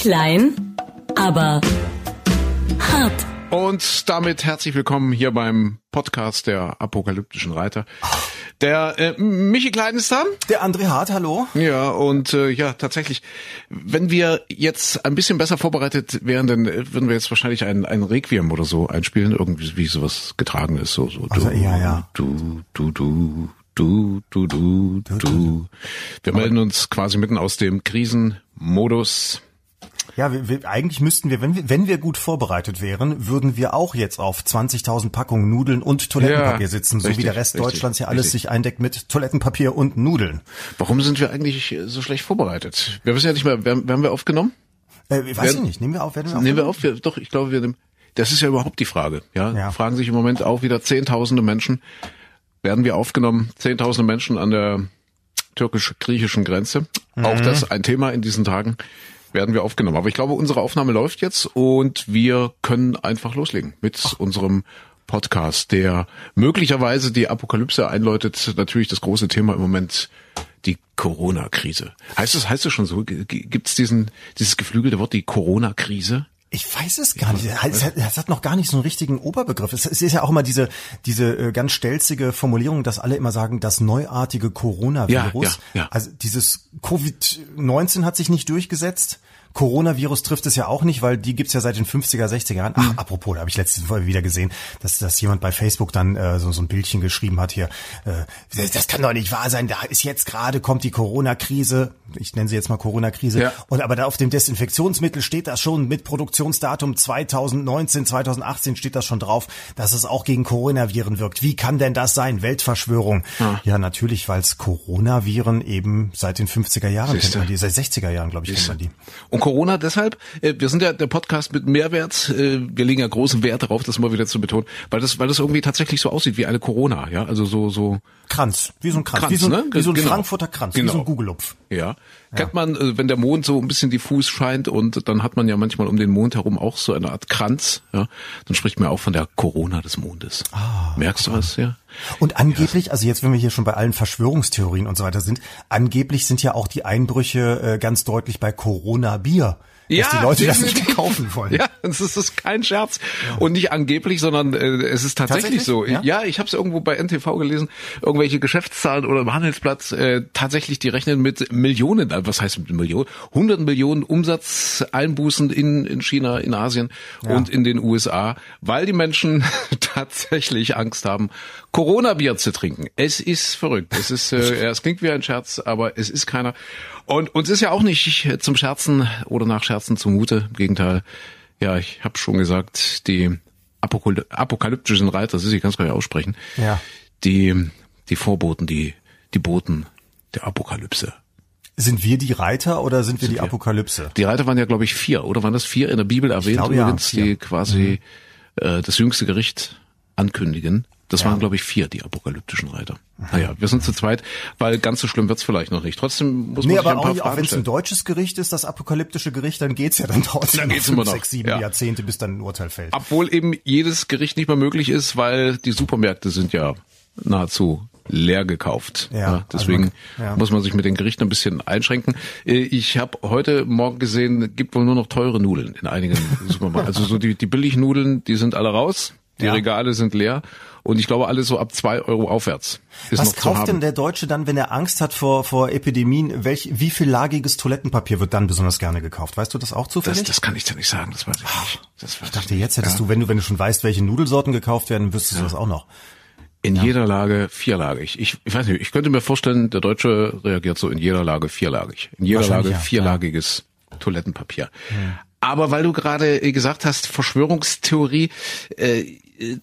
Klein, aber hart. Und damit herzlich willkommen hier beim Podcast der apokalyptischen Reiter. Der äh, Michi Klein ist da. Der André Hart, hallo. Ja, und äh, ja, tatsächlich, wenn wir jetzt ein bisschen besser vorbereitet wären, dann äh, würden wir jetzt wahrscheinlich ein, ein Requiem oder so einspielen, irgendwie wie sowas getragen ist. So, so Also, ja, ja. Du, du, du, du, du, du, du. Wir melden uns quasi mitten aus dem Krisenmodus. Ja, wir, wir, eigentlich müssten wir wenn, wir, wenn wir gut vorbereitet wären, würden wir auch jetzt auf 20.000 Packungen Nudeln und Toilettenpapier Ja, sitzen, so wie richtig, der Rest richtig, Deutschlands ja alles richtig. sich eindeckt mit Toilettenpapier und Nudeln. Warum sind wir eigentlich so schlecht vorbereitet? Wir wissen ja nicht mehr, werden, werden wir aufgenommen? Äh, ich weiß Werden- ich nicht, nehmen wir auf, werden wir auf? Nehmen wir auf, wir, doch, ich glaube, wir nehmen, das ist ja überhaupt die Frage, ja? Ja. Fragen sich im Moment auch wieder zehntausende Menschen, werden wir aufgenommen, zehntausende Menschen an der türkisch-griechischen Grenze. Auch Mhm. das ein Thema in diesen Tagen, werden wir aufgenommen. Aber ich glaube, unsere Aufnahme läuft jetzt und wir können einfach loslegen mit unserem Podcast, der möglicherweise die Apokalypse einläutet. Natürlich das große Thema im Moment, die Corona-Krise. Heißt es, heißt es schon so? Gibt es diesen, dieses geflügelte Wort, die Corona-Krise? Ich weiß es gar nicht. Es hat, noch gar nicht so einen richtigen Oberbegriff. Es, es ist ja auch immer diese, diese äh, ganz stelzige Formulierung, dass alle immer sagen, das neuartige Coronavirus. Ja, ja, ja. Also dieses Covid-19 hat sich nicht durchgesetzt. Coronavirus trifft es ja auch nicht, weil die gibt's ja seit den 50er, 60er Jahren. Mhm. Ach, apropos, da habe ich letzte Woche wieder gesehen, dass, dass jemand bei Facebook dann äh, so, so ein Bildchen geschrieben hat hier. Äh, das, das kann doch nicht wahr sein. Da ist jetzt gerade kommt die Corona-Krise. Ich nenne sie jetzt mal Corona-Krise. Ja. Und aber da auf dem Desinfektionsmittel steht das schon mit Produktionsdatum 2019, 2018 steht das schon drauf, dass es auch gegen Coronaviren wirkt. Wie kann denn das sein? Weltverschwörung. Ja, natürlich, weil es Coronaviren eben seit den 50er Jahren kennt Siehste. man die, seit 60er Jahren, glaube ich, kennt man die. Und Corona deshalb, äh, wir sind ja der Podcast mit Mehrwert, äh, wir legen ja großen Wert darauf, das mal wieder zu betonen, weil das, weil das irgendwie tatsächlich so aussieht wie eine Corona, ja, also so, so, Kranz, wie so ein Kranz, Kranz, wie so ein, ne? wie so ein Genau. Frankfurter Kranz, wie Genau. so ein Gugelupf. ja. Kennt man, äh, wenn der Mond so ein bisschen diffus scheint und dann hat man ja manchmal um den Mond herum auch so eine Art Kranz, ja, dann spricht man auch von der Corona des Mondes. Ah, Merkst du was, ja? Und angeblich, also jetzt, wenn wir hier schon bei allen Verschwörungstheorien und so weiter sind, angeblich sind ja auch die Einbrüche äh, ganz deutlich bei Corona-Bier. Dass die Leute das nicht kaufen wollen. Ja, das ist, das ist kein Scherz. Und nicht angeblich, sondern äh, es ist tatsächlich, Tatsächlich? so. Ja? Ja, ich habe es irgendwo bei NTV gelesen, irgendwelche Geschäftszahlen oder im Handelsblatt, äh, tatsächlich, die rechnen mit Millionen, äh, was heißt mit Millionen? 100 Millionen Umsatzeinbußen in, in China, in Asien und in den USA, weil die Menschen tatsächlich Angst haben, Corona-Bier zu trinken. Es ist verrückt. Es ist, äh, ja, es klingt wie ein Scherz, aber es ist keiner. Und uns ist ja auch nicht zum Scherzen oder nach Scherzen zumute. Im Gegenteil. Ja, ich habe schon gesagt, die Apokal apokalyptischen Reiter, das ist, ich es gar nicht aussprechen, Ja. die, die Vorboten, die, die Boten der Apokalypse. Sind wir die Reiter oder sind wir die wir. Apokalypse? Die Reiter waren ja, glaube ich, vier, oder waren das vier in der Bibel erwähnt glaube, ja, übrigens, vier. die quasi äh, das jüngste Gericht ankündigen. Das waren, glaube ich, vier, die apokalyptischen Reiter. Naja, wir sind zu zweit, weil ganz so schlimm wird's vielleicht noch nicht. Trotzdem muss man Nee, sich aber ein auch, paar auch Fragen wenn es ein deutsches Gericht ist, das apokalyptische Gericht, dann geht's ja dann trotzdem Dann geht's fünf, immer noch. sechs, sieben Ja. Jahrzehnte, bis dann ein Urteil fällt. Obwohl eben jedes Gericht nicht mehr möglich ist, weil die Supermärkte sind ja nahezu leer gekauft. Ja, deswegen also man- ja. muss man sich mit den Gerichten ein bisschen einschränken. Äh, Ich habe heute Morgen gesehen, gibt wohl nur noch teure Nudeln in einigen Supermärkten. Also so die, die Billignudeln, die sind alle raus. Die Ja. Regale sind leer. Und ich glaube, alles so ab zwei Euro aufwärts ist Was kauft denn der Deutsche dann, wenn er Angst hat vor, vor Epidemien? Welch, wie viel lagiges Toilettenpapier wird dann besonders gerne gekauft? Weißt du das auch zufällig? das, das kann ich dir nicht sagen, das weiß ich nicht. Das weiß ich dachte, jetzt hättest du, wenn du, wenn du schon weißt, welche Nudelsorten gekauft werden, wüsstest du das auch noch. In jeder Lage vierlagig. Ich, ich weiß nicht, ich könnte mir vorstellen, der Deutsche reagiert so in jeder Lage vierlagig. In jeder Lage ja, vierlagiges Toilettenpapier. Aber weil du gerade äh, gesagt hast, Verschwörungstheorie, äh,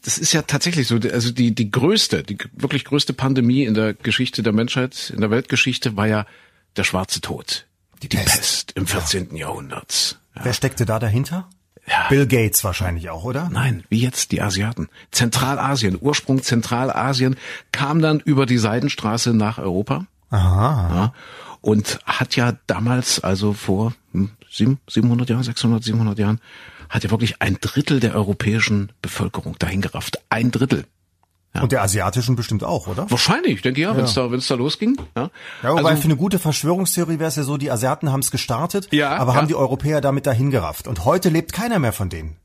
das ist ja tatsächlich so, also die, die größte, die wirklich größte Pandemie in der Geschichte der Menschheit, in der Weltgeschichte war ja der schwarze Tod. Die, Pest. Pest im 14. Jahrhundert. Ja. Wer steckte da dahinter? Ja. Bill Gates wahrscheinlich auch, oder? Nein, wie jetzt die Asiaten. Zentralasien, Ursprung Zentralasien, kam dann über die Seidenstraße nach Europa. Aha. Ja, und hat ja damals, also vor hm, sieben- 700 Jahren, 600, 700 Jahren, hat ja wirklich ein Drittel der europäischen Bevölkerung dahin gerafft. Ein Drittel. Ja. Und der asiatischen bestimmt auch, oder? Wahrscheinlich, denke ich ja, wenn es da, wenn es da losging. Ja, Ja, wobei also, für eine gute Verschwörungstheorie wäre es ja so, die Asiaten haben es gestartet, Ja, aber ja. haben die Europäer damit dahin gerafft. Und heute lebt keiner mehr von denen.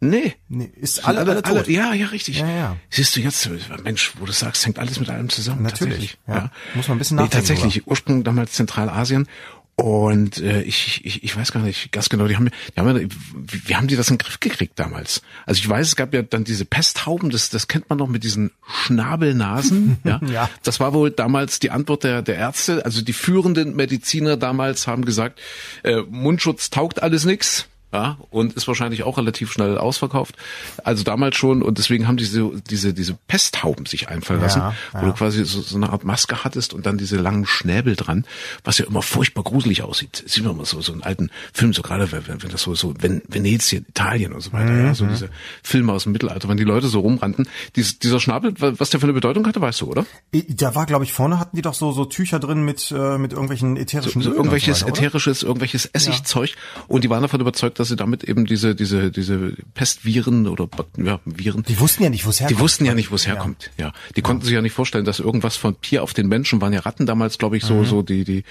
nee. Nee, ist alle, alle, tot. ja, ja, richtig. Ja, ja. Siehst du jetzt, Mensch, wo du sagst, hängt alles mit allem zusammen. Natürlich, Tatsächlich. ja. Muss man ein bisschen nee, nachdenken tatsächlich. Ursprung damals Zentralasien. Und äh, ich, ich, ich weiß gar nicht ganz genau, die haben, die haben wie haben die das in den Griff gekriegt damals? Also ich weiß, es gab ja dann diese Pesthauben, das, das kennt man noch mit diesen Schnabelnasen. ja? Ja. Das war wohl damals die Antwort der, der Ärzte. Also die führenden Mediziner damals haben gesagt, äh, Mundschutz taugt alles nix. Ja, und ist wahrscheinlich auch relativ schnell ausverkauft. Also damals schon und deswegen haben diese diese diese Pesthauben sich einfallen lassen, Ja, wo ja. du quasi so, so eine Art Maske hattest und dann diese langen Schnäbel dran, was ja immer furchtbar gruselig aussieht. Sieht man immer so so einen alten Film, so gerade wenn, wenn das so so Ven Venetien, Italien und so weiter, ja, Mhm. so diese Filme aus dem Mittelalter, wenn die Leute so rumrannten. Dies, dieser Schnabel, wa- was der für eine Bedeutung hatte, weißt du, oder? Da war, glaube ich, vorne hatten die doch so, so Tücher drin mit, äh, mit irgendwelchen ätherischen so und irgendwelches so weiter, ätherisches, irgendwelches Essigzeug und die waren davon überzeugt, dass sie damit eben diese diese diese Pestviren oder ja, Viren Die wussten ja nicht, wo es herkommt. die wussten ja nicht, wo es herkommt. Ja, die konnten sich ja nicht vorstellen, dass irgendwas von Tier auf den Menschen waren ja Ratten damals, glaube ich, so so die die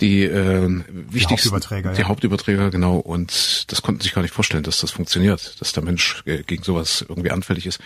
die äh, wichtigsten Hauptüberträger, ja. die Hauptüberträger genau und das konnten sich gar nicht vorstellen, dass das funktioniert, dass der Mensch äh, gegen sowas irgendwie anfällig ist.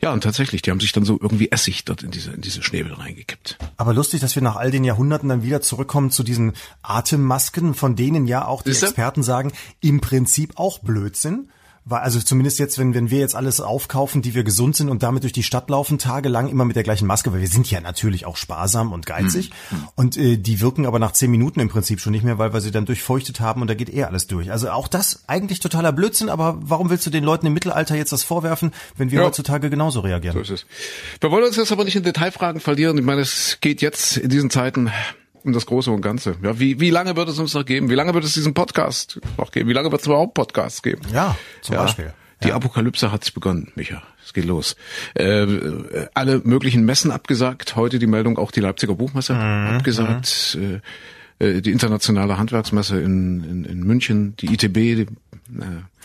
Ja, und tatsächlich, die haben sich dann so irgendwie Essig dort in diese in diese Schnäbel reingekippt. Aber lustig, dass wir nach all den Jahrhunderten dann wieder zurückkommen zu diesen Atemmasken, von denen ja auch die? Experten sagen, im Prinzip auch Blödsinn. Weil, also zumindest jetzt, wenn, wenn wir jetzt alles aufkaufen, die wir gesund sind und damit durch die Stadt laufen, tagelang immer mit der gleichen Maske, weil wir sind ja natürlich auch sparsam und geizig. Und äh, die wirken aber nach zehn Minuten im Prinzip schon nicht mehr, weil wir sie dann durchfeuchtet haben und da geht eh alles durch. Also auch das eigentlich totaler Blödsinn, aber warum willst du den Leuten im Mittelalter jetzt das vorwerfen, wenn wir Ja. heutzutage genauso reagieren? So ist es. Wir wollen uns jetzt aber nicht in Detailfragen verlieren. Ich meine, es geht jetzt in diesen Zeiten um das Große und Ganze. Ja, wie, wie lange wird es uns noch geben? Wie lange wird es diesen Podcast noch geben? Wie lange wird es überhaupt Podcasts geben? Ja, zum Beispiel. Die Apokalypse hat begonnen, Micha. Es geht los. Äh, alle möglichen Messen abgesagt. Heute die Meldung, auch die Leipziger Buchmesse Mhm, abgesagt. Äh, äh, die internationale Handwerksmesse in, in, in München, die ITB, die, äh,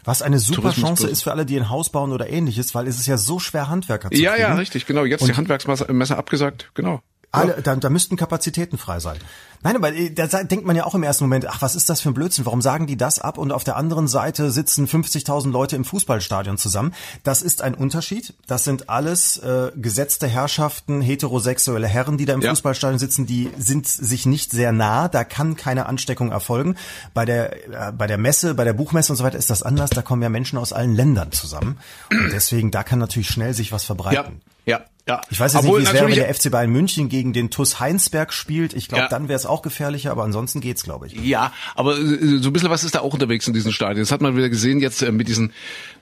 Was eine super Chance ist für alle, die ein Haus bauen oder ähnliches, weil es ist ja so schwer, Handwerker zu ja, kriegen. ja, richtig, genau. Jetzt die Handwerksmesse Messe abgesagt, genau. Alle, da, da müssten Kapazitäten frei sein. Nein, aber äh, da denkt man ja auch im ersten Moment, ach, was ist das für ein Blödsinn? Warum sagen die das ab? Und auf der anderen Seite sitzen 50.000 Leute im Fußballstadion zusammen. Das ist ein Unterschied. Das sind alles äh, gesetzte Herrschaften, heterosexuelle Herren, die da im Ja. Fußballstadion sitzen. Die sind sich nicht sehr nah. Da kann keine Ansteckung erfolgen. Bei der, äh, bei der Messe, bei der Buchmesse und so weiter ist das anders. Da kommen ja Menschen aus allen Ländern zusammen. Und deswegen, da kann natürlich schnell sich was verbreiten. ja, ja. Ich weiß jetzt Obwohl nicht, wie es wäre, wenn der FC Bayern München gegen den TuS Heinsberg spielt. Ich glaube, Ja. dann wäre es auch gefährlicher, aber ansonsten geht's, glaube ich. Ja, aber äh, so ein bisschen was ist da auch unterwegs in diesen Stadien. Das hat man wieder gesehen jetzt äh, mit diesen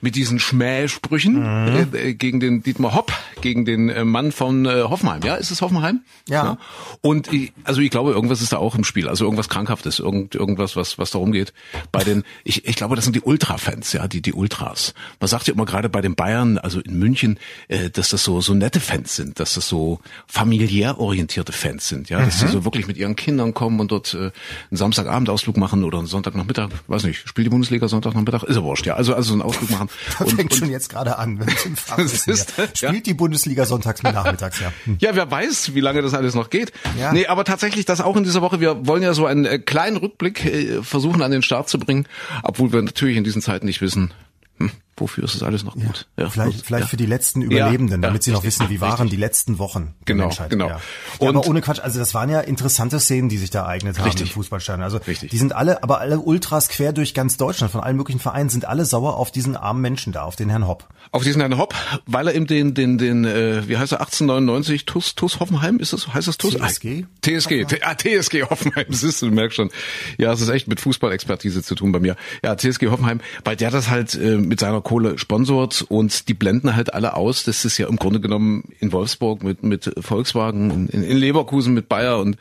mit diesen Schmähsprüchen Mhm. äh, äh, gegen den Dietmar Hopp, gegen den Mann von äh, Hoffenheim. Ja, ist es Hoffenheim? Ja. Und ich, also ich glaube, irgendwas ist da auch im Spiel. Also irgendwas krankhaftes, irgend, irgendwas, was was darum geht. Bei den, ich, ich glaube, das sind die Ultra-Fans, ja, die die Ultras. Man sagt ja immer gerade bei den Bayern, also in München, äh, dass das so so nette Fans sind, dass das so familiär orientierte Fans sind, ja, dass die so wirklich mit ihren Kindern kommen und dort äh, einen Samstagabendausflug machen oder einen Sonntagnachmittag, weiß nicht, spielt die Bundesliga Sonntagnachmittag, ist ja wurscht, ja, also also einen Ausflug machen. Und- fängt und- schon jetzt gerade an. Wenn es im ist, ist- ja. Spielt die Bundesliga sonntags mit nachmittags, ja. Hm. Ja, wer weiß, wie lange das alles noch geht. Ja. Nee, aber tatsächlich das auch in dieser Woche. Wir wollen ja so einen äh, kleinen Rückblick äh, versuchen an den Start zu bringen, obwohl wir natürlich in diesen Zeiten nicht wissen, hm, wofür ist das alles noch gut. Ja, Vielleicht, gut, vielleicht ja. für die letzten Überlebenden, Ja, damit sie noch wissen, wie waren richtig. die letzten Wochen Genau, Menschheit. genau. Ja. Ja, aber Und- ohne Quatsch, also das waren ja interessante Szenen, die sich da ereignet haben Richtig. im Fußballstadion. Also Richtig. die sind alle, aber alle Ultras quer durch ganz Deutschland, von allen möglichen Vereinen, sind alle sauer auf diesen armen Menschen da, auf den Herrn Hopp. Auf diesen Herrn Hopp, weil er eben den, den, den, äh, wie heißt er, 1899, TUS, TUS Hoffenheim, ist das, heißt das TUS? TSG? TSG, ah, TSG Hoffenheim, siehst du, du merkst schon. Ja, es ist echt mit Fußballexpertise zu tun bei mir. Ja, TSG Hoffenheim, weil der das halt äh, mit seiner Kohle sponsort und die blenden halt alle aus, das ist ja im Grunde genommen in Wolfsburg mit, mit Volkswagen, in, in Leverkusen mit Bayer und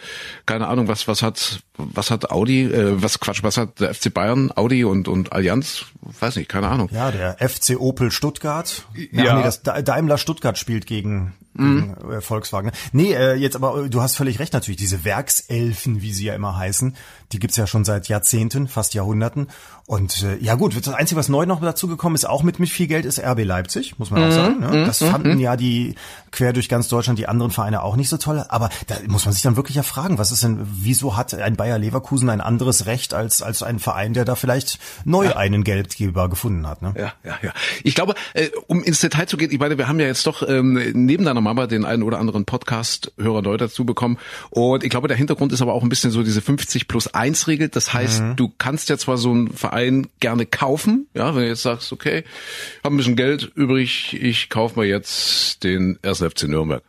keine Ahnung, was, was hat, was hat Audi, äh, was Quatsch, was hat der FC Bayern, Audi und, und Allianz, weiß nicht, keine Ahnung. Ja, der FC Opel Stuttgart. Ja, Ja. Nee, das Da- Daimler Stuttgart spielt gegen mhm. äh, Volkswagen. Nee, äh, jetzt aber, du hast völlig recht natürlich, diese Werkselfen, wie sie ja immer heißen, die gibt's ja schon seit Jahrzehnten, fast Jahrhunderten. Und äh, ja gut, das Einzige, was neu noch dazu gekommen ist, auch mit, mit viel Geld, ist RB Leipzig, muss man auch mhm. sagen. Ne? Mhm. Das fanden ja die quer durch ganz Deutschland die anderen Vereine auch nicht so toll. Aber da muss man sich dann wirklich ja fragen, was ist denn, wieso hat ein Bayer Leverkusen ein anderes Recht als, als ein Verein, der da vielleicht neu ja. einen Geldgeber gefunden hat? Ne? Ja, ja, ja. Ich glaube, äh, um ins Detail zu gehen, ich meine, wir haben ja jetzt doch ähm, neben deiner Mama den einen oder anderen Podcast-Hörer neu dazu bekommen. Und ich glaube, der Hintergrund ist aber auch ein bisschen so diese 50 plus 1 Regel. Das heißt, mhm. du kannst ja zwar so einen Verein gerne kaufen, ja, wenn du jetzt sagst, okay, habe ein bisschen Geld übrig, ich kaufe mir jetzt den 1. FC Nürnberg.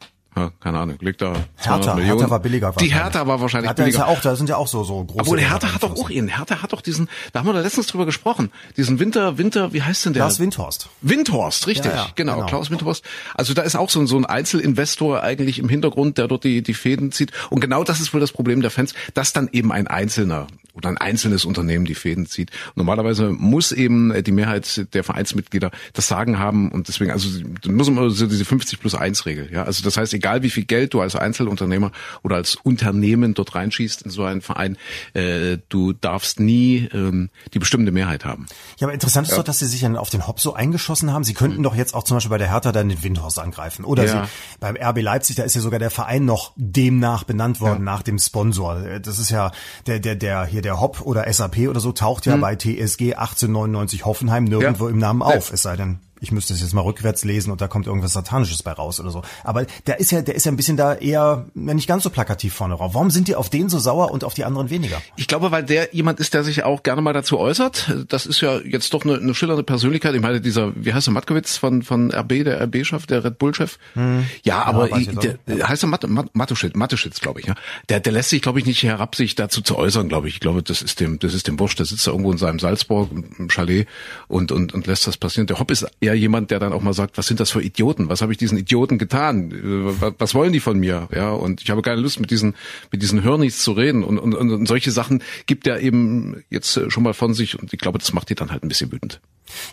Keine Ahnung, liegt da Hertha, Millionen. Hertha war billiger. Die Hertha war wahrscheinlich Hertha billiger. Ist ja auch, da sind ja auch so so große. Obwohl Hertha hat doch auch ihn. Hertha hat doch diesen, da haben wir da letztens drüber gesprochen, diesen Winter, Winter, wie heißt denn der? Klaus Windhorst. Windhorst, richtig, ja, ja, genau, genau, Klaus Windhorst. Also da ist auch so ein, so ein Einzelinvestor eigentlich im Hintergrund, der dort die, die Fäden zieht. Und genau das ist wohl das Problem der Fans, dass dann eben ein Einzelner oder ein einzelnes Unternehmen die Fäden zieht. Normalerweise muss eben die Mehrheit der Vereinsmitglieder das Sagen haben und deswegen, also muss man so diese 50 plus 1 Regel, ja. Also das heißt, egal wie viel Geld du als Einzelunternehmer oder als Unternehmen dort reinschießt in so einen Verein, äh, du darfst nie ähm, die bestimmte Mehrheit haben. Ja, aber interessant ist ja. doch, dass sie sich auf den Hop so eingeschossen haben. Sie könnten mhm. doch jetzt auch zum Beispiel bei der Hertha dann den Windhorst angreifen. Oder ja. sie, beim RB Leipzig, da ist ja sogar der Verein noch demnach benannt worden, ja. nach dem Sponsor. Das ist ja der, der, der hier der Hop oder SAP oder so taucht ja mhm. bei TSG 1899 Hoffenheim nirgendwo im Namen auf, es sei denn ich müsste es jetzt mal rückwärts lesen und da kommt irgendwas Satanisches bei raus oder so. Aber der ist ja, der ist ja ein bisschen da eher nicht ganz so plakativ vorne drauf. Warum sind die auf den so sauer und auf die anderen weniger? Ich glaube, weil der jemand ist, der sich auch gerne mal dazu äußert. Das ist ja jetzt doch eine, eine schillernde Persönlichkeit. Ich meine, dieser, wie heißt der Matkowitz von, von RB, der RB-Chef, der Red Bull-Chef? Hm. Ja, aber ja, ich, der, ja. heißt er Mat, Mat, Matuschitz, Matuschitz, glaube ich, ja. Der, der lässt sich, glaube ich, nicht herab, sich dazu zu äußern, glaube ich. Ich glaube, das ist dem, das ist dem Wurscht. Der sitzt da irgendwo in seinem Salzburg im Chalet und, und, und lässt das passieren. Der Hopp ist eher jemand, der dann auch mal sagt, was sind das für Idioten? Was habe ich diesen Idioten getan? Äh, was wollen die von mir? Ja, und ich habe keine Lust mit diesen mit diesen Hörnis zu reden und, und, und solche Sachen gibt er eben jetzt schon mal von sich und ich glaube, das macht die dann halt ein bisschen wütend.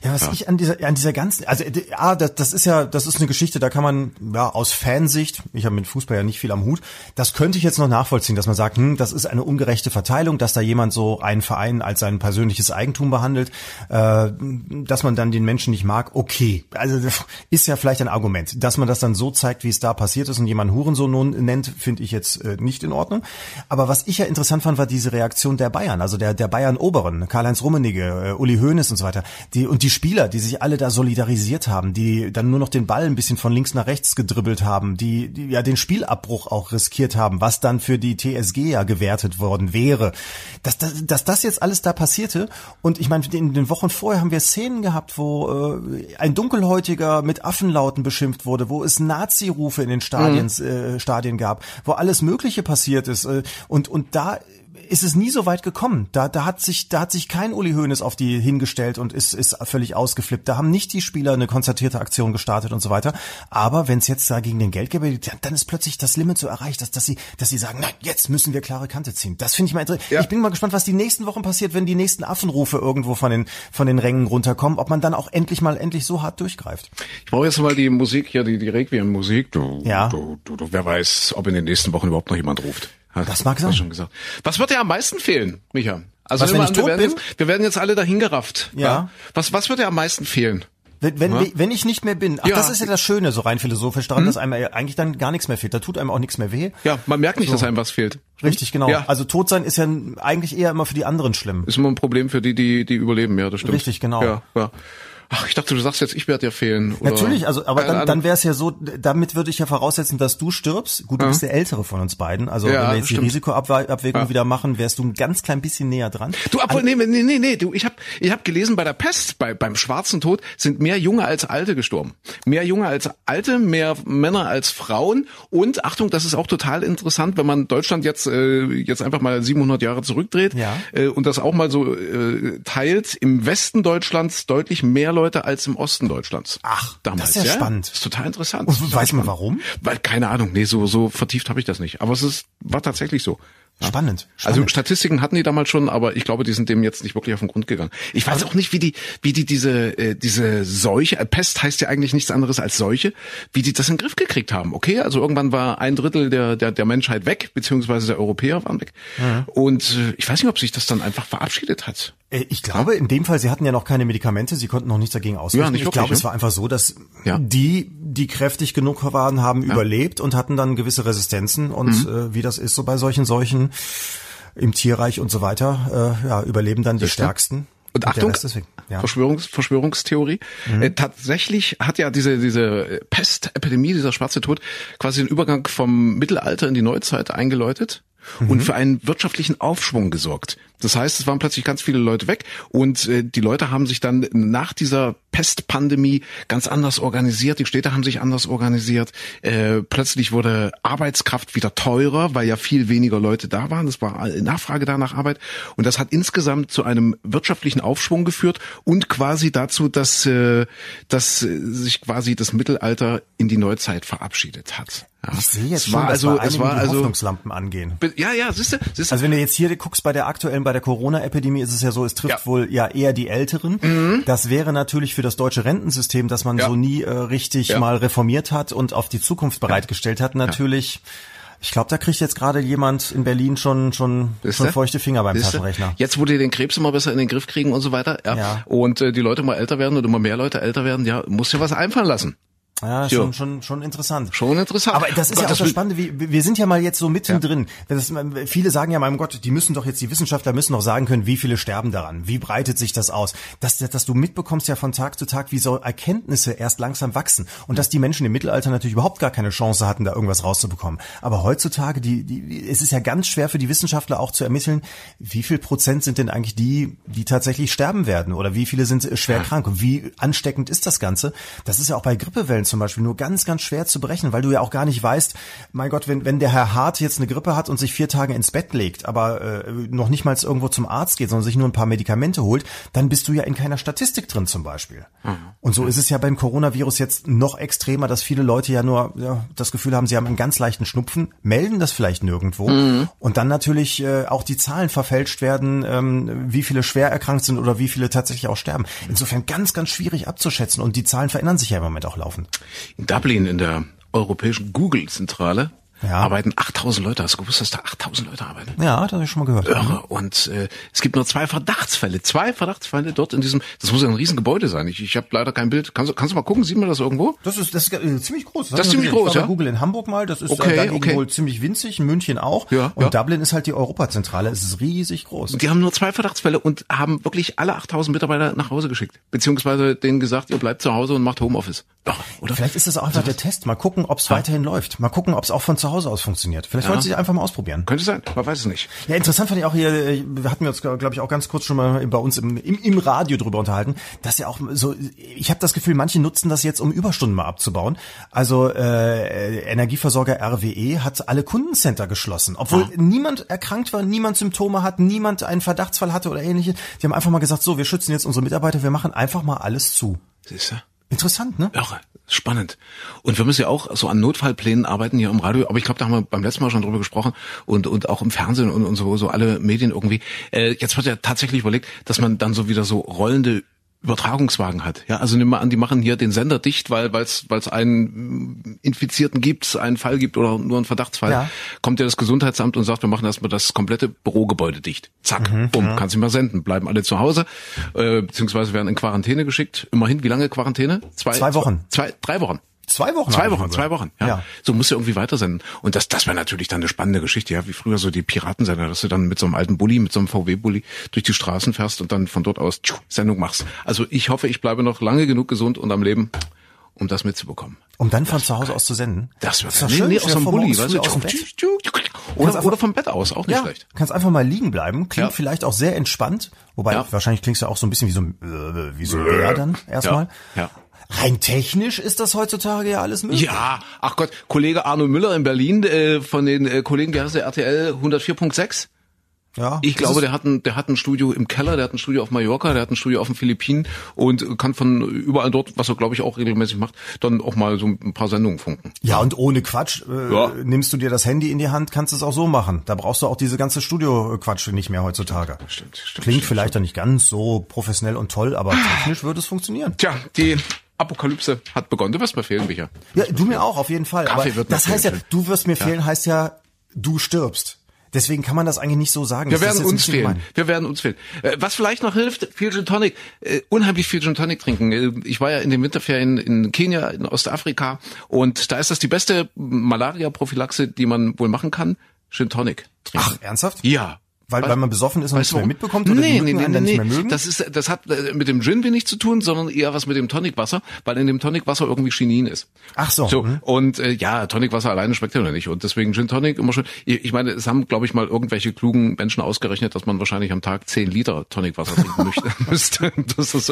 Ja, was ja. ich an dieser an dieser ganzen, also ah, das, das ist ja, das ist eine Geschichte, da kann man ja aus Fansicht, ich habe mit Fußball ja nicht viel am Hut, das könnte ich jetzt noch nachvollziehen, dass man sagt, hm, das ist eine ungerechte Verteilung, dass da jemand so einen Verein als sein persönliches Eigentum behandelt, äh, dass man dann den Menschen nicht mag. Okay, also ist ja vielleicht ein Argument, dass man das dann so zeigt, wie es da passiert ist und jemand Hurensohn nun nennt, finde ich jetzt äh, nicht in Ordnung. Aber was ich ja interessant fand, war diese Reaktion der Bayern, also der der Bayern Oberen, Karl-Heinz Rummenigge, äh, Uli Hoeneß und so weiter. Die und die Spieler, die sich alle da solidarisiert haben, die dann nur noch den Ball ein bisschen von links nach rechts gedribbelt haben, die, die ja den Spielabbruch auch riskiert haben, was dann für die TSG ja gewertet worden wäre, dass, dass, dass das jetzt alles da passierte und ich meine, in den Wochen vorher haben wir Szenen gehabt, wo äh, ein Dunkelhäutiger mit Affenlauten beschimpft wurde, wo es Nazi-Rufe in den Stadien, mhm. äh, Stadien gab, wo alles Mögliche passiert ist äh, und und da ist es nie so weit gekommen. Da, da hat sich, da hat sich kein Uli Hoeneß auf die hingestellt und ist, ist völlig ausgeflippt. Da haben nicht die Spieler eine konzertierte Aktion gestartet und so weiter. Aber wenn es jetzt da gegen den Geldgeber, dann ist plötzlich das Limit so erreicht, dass, dass sie, dass sie sagen, nein, jetzt müssen wir klare Kante ziehen. Das finde ich mal interessant. Ja. Ich bin mal gespannt, was die nächsten Wochen passiert, wenn die nächsten Affenrufe irgendwo von den, von den Rängen runterkommen, ob man dann auch endlich mal, endlich so hart durchgreift. Ich brauche jetzt mal die Musik hier, die, die Requiem-Musik. Du, ja. Du, du, du, wer weiß, ob in den nächsten Wochen überhaupt noch jemand ruft. Das mag sein. Schon gesagt. Was wird dir am meisten fehlen, Micha? Also was, wenn ich tot wir, werden bin? Jetzt, wir werden jetzt alle dahingerafft. Ja. ja. Was, was wird dir am meisten fehlen? Wenn, wenn, ja. wenn ich nicht mehr bin, ach, ja. das ist ja das Schöne, so rein philosophisch daran, hm. dass einem eigentlich dann gar nichts mehr fehlt. Da tut einem auch nichts mehr weh. Ja, man merkt nicht, so. dass einem was fehlt. Richtig, genau. Ja. Also tot sein ist ja eigentlich eher immer für die anderen schlimm. Ist immer ein Problem für die, die, die überleben, ja, das stimmt. Richtig, genau. Ja, ja. Ach, ich dachte, du sagst jetzt, ich werde dir fehlen. Oder? Natürlich, also aber dann, dann wäre es ja so, damit würde ich ja voraussetzen, dass du stirbst. Gut, du ja. bist der Ältere von uns beiden. Also ja, wenn wir jetzt stimmt. die Risikoabwägung ja. wieder machen, wärst du ein ganz klein bisschen näher dran. Du, obwohl, nee, nee, nee, nee, du, ich habe ich hab gelesen, bei der Pest, bei, beim schwarzen Tod sind mehr Junge als Alte gestorben. Mehr Junge als Alte, mehr Männer als Frauen. Und Achtung, das ist auch total interessant, wenn man Deutschland jetzt äh, jetzt einfach mal 700 Jahre zurückdreht ja. äh, und das auch mal so äh, teilt. Im Westen Deutschlands deutlich mehr Leute als im Osten Deutschlands. Ach, damals. Das ist ja, ja? spannend. Das ist total interessant. Und weiß man warum? Weil, keine Ahnung, nee, so, so vertieft habe ich das nicht. Aber es ist, war tatsächlich so. Spannend, Also spannend. Statistiken hatten die damals schon, aber ich glaube, die sind dem jetzt nicht wirklich auf den Grund gegangen. Ich weiß auch nicht, wie die, wie die diese, äh, diese Seuche, äh, Pest heißt ja eigentlich nichts anderes als Seuche, wie die das in den Griff gekriegt haben. Okay, also irgendwann war ein Drittel der, der, der Menschheit weg, beziehungsweise der Europäer waren weg. Und äh, ich weiß nicht, ob sich das dann einfach verabschiedet hat. Äh, Ich glaube, in dem Fall, sie hatten ja noch keine Medikamente, sie konnten noch nichts dagegen ausrichten. Ja, nicht ich wirklich, glaube, ne? es war einfach so, dass Ja. die, die kräftig genug waren, haben überlebt und hatten dann gewisse Resistenzen. Und Mhm. äh, wie das ist so bei solchen Seuchen im Tierreich und so weiter, äh, ja, überleben dann die? Stärksten. Und der Achtung, ja. Verschwörungs Verschwörungstheorie. Äh, tatsächlich hat ja diese, diese Pestepidemie, dieser schwarze Tod, quasi den Übergang vom Mittelalter in die Neuzeit eingeläutet und für einen wirtschaftlichen Aufschwung gesorgt. Das heißt, es waren plötzlich ganz viele Leute weg und äh, die Leute haben sich dann nach dieser Pestpandemie ganz anders organisiert. Die Städte haben sich anders organisiert. Äh, plötzlich wurde Arbeitskraft wieder teurer, weil ja viel weniger Leute da waren. Es war Nachfrage da nach Arbeit und das hat insgesamt zu einem wirtschaftlichen Aufschwung geführt und quasi dazu, dass, äh, dass äh, sich quasi das Mittelalter in die Neuzeit verabschiedet hat. Ja. Ich sehe jetzt es schon, war dass also, bei es war die also, Hoffnungslampen angehen. ja, ja, siehst du, siehst du, Also wenn du jetzt hier guckst bei der aktuellen, bei der Corona-Epidemie, ist es ja so, es trifft Ja. Mhm. wohl ja eher die Älteren. Das wäre natürlich für das deutsche Rentensystem, das man Ja. so nie äh, richtig mal reformiert hat und auf die Zukunft bereitgestellt hat, natürlich. Ich glaube, da kriegt jetzt gerade jemand in Berlin schon schon, Siehst schon feuchte Finger beim Siehst du? Taschenrechner. Jetzt, wo die den Krebs immer besser in den Griff kriegen und so weiter, ja, Ja. und äh, die Leute mal älter werden und immer mehr Leute älter werden, ja, muss ja was einfallen lassen. Ja, Ja. schon, schon, schon interessant. Schon interessant. Aber das ist Gott, ja auch das will- Spannende, wie, wir sind ja mal jetzt so mittendrin. Das, viele sagen ja, mein Gott, die müssen doch jetzt, die Wissenschaftler müssen doch sagen können, wie viele sterben daran, wie breitet sich das aus. Dass, dass du mitbekommst ja von Tag zu Tag, wie so Erkenntnisse erst langsam wachsen. Und dass die Menschen im Mittelalter natürlich überhaupt gar keine Chance hatten, da irgendwas rauszubekommen. Aber heutzutage, die, die, es ist ja ganz schwer für die Wissenschaftler auch zu ermitteln, wie viel Prozent sind denn eigentlich die, die tatsächlich sterben werden oder wie viele sind schwer krank und wie ansteckend ist das Ganze. Das ist ja auch bei Grippewellen zum Beispiel nur ganz, ganz schwer zu berechnen, weil du ja auch gar nicht weißt, mein Gott, wenn, wenn der Herr Hart jetzt eine Grippe hat und sich vier Tage ins Bett legt, aber äh, noch nicht mal irgendwo zum Arzt geht, sondern sich nur ein paar Medikamente holt, dann bist du ja in keiner Statistik drin zum Beispiel. Und so ist es ja beim Coronavirus jetzt noch extremer, dass viele Leute ja nur ja, das Gefühl haben, sie haben einen ganz leichten Schnupfen, melden das vielleicht nirgendwo und dann natürlich äh, auch die Zahlen verfälscht werden, ähm, wie viele schwer erkrankt sind oder wie viele tatsächlich auch sterben. Insofern ganz, ganz schwierig abzuschätzen und die Zahlen verändern sich ja im Moment auch laufend. In Dublin, in der europäischen Google-Zentrale, Ja. arbeiten 8000 Leute. Hast du gewusst, dass da 8000 Leute arbeiten? Ja, das habe ich schon mal gehört. Irre. Und äh, es gibt nur zwei Verdachtsfälle. Zwei Verdachtsfälle dort in diesem, das muss ja ein Riesengebäude sein. Ich, ich habe leider kein Bild. Kannst, du- kannst du mal gucken, sieht man das irgendwo? Das ist, das ist äh, ziemlich groß. Das ist hab ich ziemlich gesehen. Ich groß, war ja? Google in Hamburg mal, das ist Okay, äh, okay. wohl ziemlich winzig, in München auch. Ja, und ja. Dublin ist halt die Europazentrale, es ist riesig groß. Die haben nur zwei Verdachtsfälle und haben wirklich alle 8000 Mitarbeiter nach Hause geschickt. Beziehungsweise denen gesagt, ihr bleibt zu Hause und macht Homeoffice. Oder? Vielleicht ist das auch einfach der Test. Mal gucken, ob es weiterhin läuft. Mal gucken, ob es auch von zu Hause aus funktioniert. Vielleicht wollen sie einfach mal ausprobieren. Könnte sein, man weiß es nicht. Ja, interessant fand ich auch hier, äh, wir hatten wir uns, glaube ich, auch ganz kurz schon mal bei uns im, im, im Radio drüber unterhalten, dass ja auch so, ich habe das Gefühl, manche nutzen das jetzt, um Überstunden mal abzubauen. Also äh, Energieversorger RWE hat alle Kundencenter geschlossen, obwohl niemand erkrankt war, niemand Symptome hat, niemand einen Verdachtsfall hatte oder ähnliches. Die haben einfach mal gesagt, so, wir schützen jetzt unsere Mitarbeiter, wir machen einfach mal alles zu. Siehst du? Interessant, ne? Irre, spannend. Und wir müssen ja auch so an Notfallplänen arbeiten hier im Radio, aber ich glaube, da haben wir beim letzten Mal schon drüber gesprochen und, und auch im Fernsehen und, und so, so alle Medien irgendwie. Äh, jetzt wird ja tatsächlich überlegt, dass man dann so wieder so rollende Übertragungswagen hat. Ja, also nimm mal an, die machen hier den Sender dicht, weil es weil es einen Infizierten gibt, einen Fall gibt oder nur einen Verdachtsfall. Ja. Kommt ja das Gesundheitsamt und sagt, wir machen erstmal das komplette Bürogebäude dicht. Zack, Mhm, bumm, kannst nicht mehr senden. Bleiben alle zu Hause, äh, beziehungsweise werden in Quarantäne geschickt. Immerhin, wie lange Quarantäne? Zwei Wochen. Zwei, drei Wochen. Zwei Wochen. Zwei Wochen, zwei. Wochen. Ja. Ja. So musst du irgendwie weitersenden. Und das, das wäre natürlich dann eine spannende Geschichte, ja, wie früher so die Piratensender, dass du dann mit so einem alten Bulli, mit so einem VW-Bulli durch die Straßen fährst und dann von dort aus tschu, Sendung machst. Also ich hoffe, ich bleibe noch lange genug gesund und am Leben, um das mitzubekommen. Um dann von zu Hause aus zu senden. Das wird nee, schön. nee, aus dem Bulli, weißt du, aus dem tschu, Bett. tschu, tschu, Kannst oder, einfach- oder vom Bett aus, auch nicht ja, schlecht. kannst einfach mal liegen bleiben. Klingt Ja. vielleicht auch sehr entspannt. Wobei, Ja. wahrscheinlich klingst du auch so ein bisschen wie so ein, äh, wie so ein Bär dann erstmal. Ja, ja. Rein technisch ist das heutzutage ja alles möglich. Ja, ach Gott, Kollege Arno Müller in Berlin äh, von den äh, Kollegen, wie heißt der, RTL 104.6? Ja, ich glaube, der hat, ein, der hat ein Studio im Keller, der hat ein Studio auf Mallorca, der hat ein Studio auf den Philippinen und kann von überall dort, was er glaube ich auch regelmäßig macht, dann auch mal so ein paar Sendungen funken. Ja, und ohne Quatsch, äh, Ja. nimmst du dir das Handy in die Hand, kannst es auch so machen. Da brauchst du auch diese ganze Studio-Quatsch nicht mehr heutzutage. Stimmt, stimmt. Klingt stimmt. vielleicht dann nicht ganz so professionell und toll, aber technisch würde es funktionieren. Tja, die Apokalypse hat begonnen. Du wirst mir fehlen, Micha. Ja, du mir auch, auf jeden Fall. Kaffee aber wird mir das heißt ja, fehlen. du wirst mir fehlen, heißt ja, du stirbst. Deswegen kann man das eigentlich nicht so sagen. Wir Das werden uns fehlen. gemein. Wir werden uns fehlen. Äh, Was vielleicht noch hilft, viel Gin Tonic. Äh, unheimlich viel Gin Tonic trinken. Äh, Ich war ja in den Winterferien in Kenia, in Ostafrika und da ist das die beste Malaria-Prophylaxe, die man wohl machen kann. Gin Tonic trinken. Ach, ernsthaft? Ja. Weil, weil man besoffen ist und du mehr mitbekommt oder nee, die Mücken nee, nee, nicht mehr nee. mögen? Das ist, das hat äh, mit dem Gin wenig zu tun, sondern eher was mit dem Tonicwasser, weil in dem Tonicwasser irgendwie Chinin ist. Ach so. So, hm. und äh, ja, Tonicwasser alleine schmeckt ja noch nicht. Und deswegen Gin Tonic immer schon. Ich ich meine, es haben, glaube ich, mal irgendwelche klugen Menschen ausgerechnet, dass man wahrscheinlich am Tag 10 Liter Tonicwasser trinken müsste. Das ist.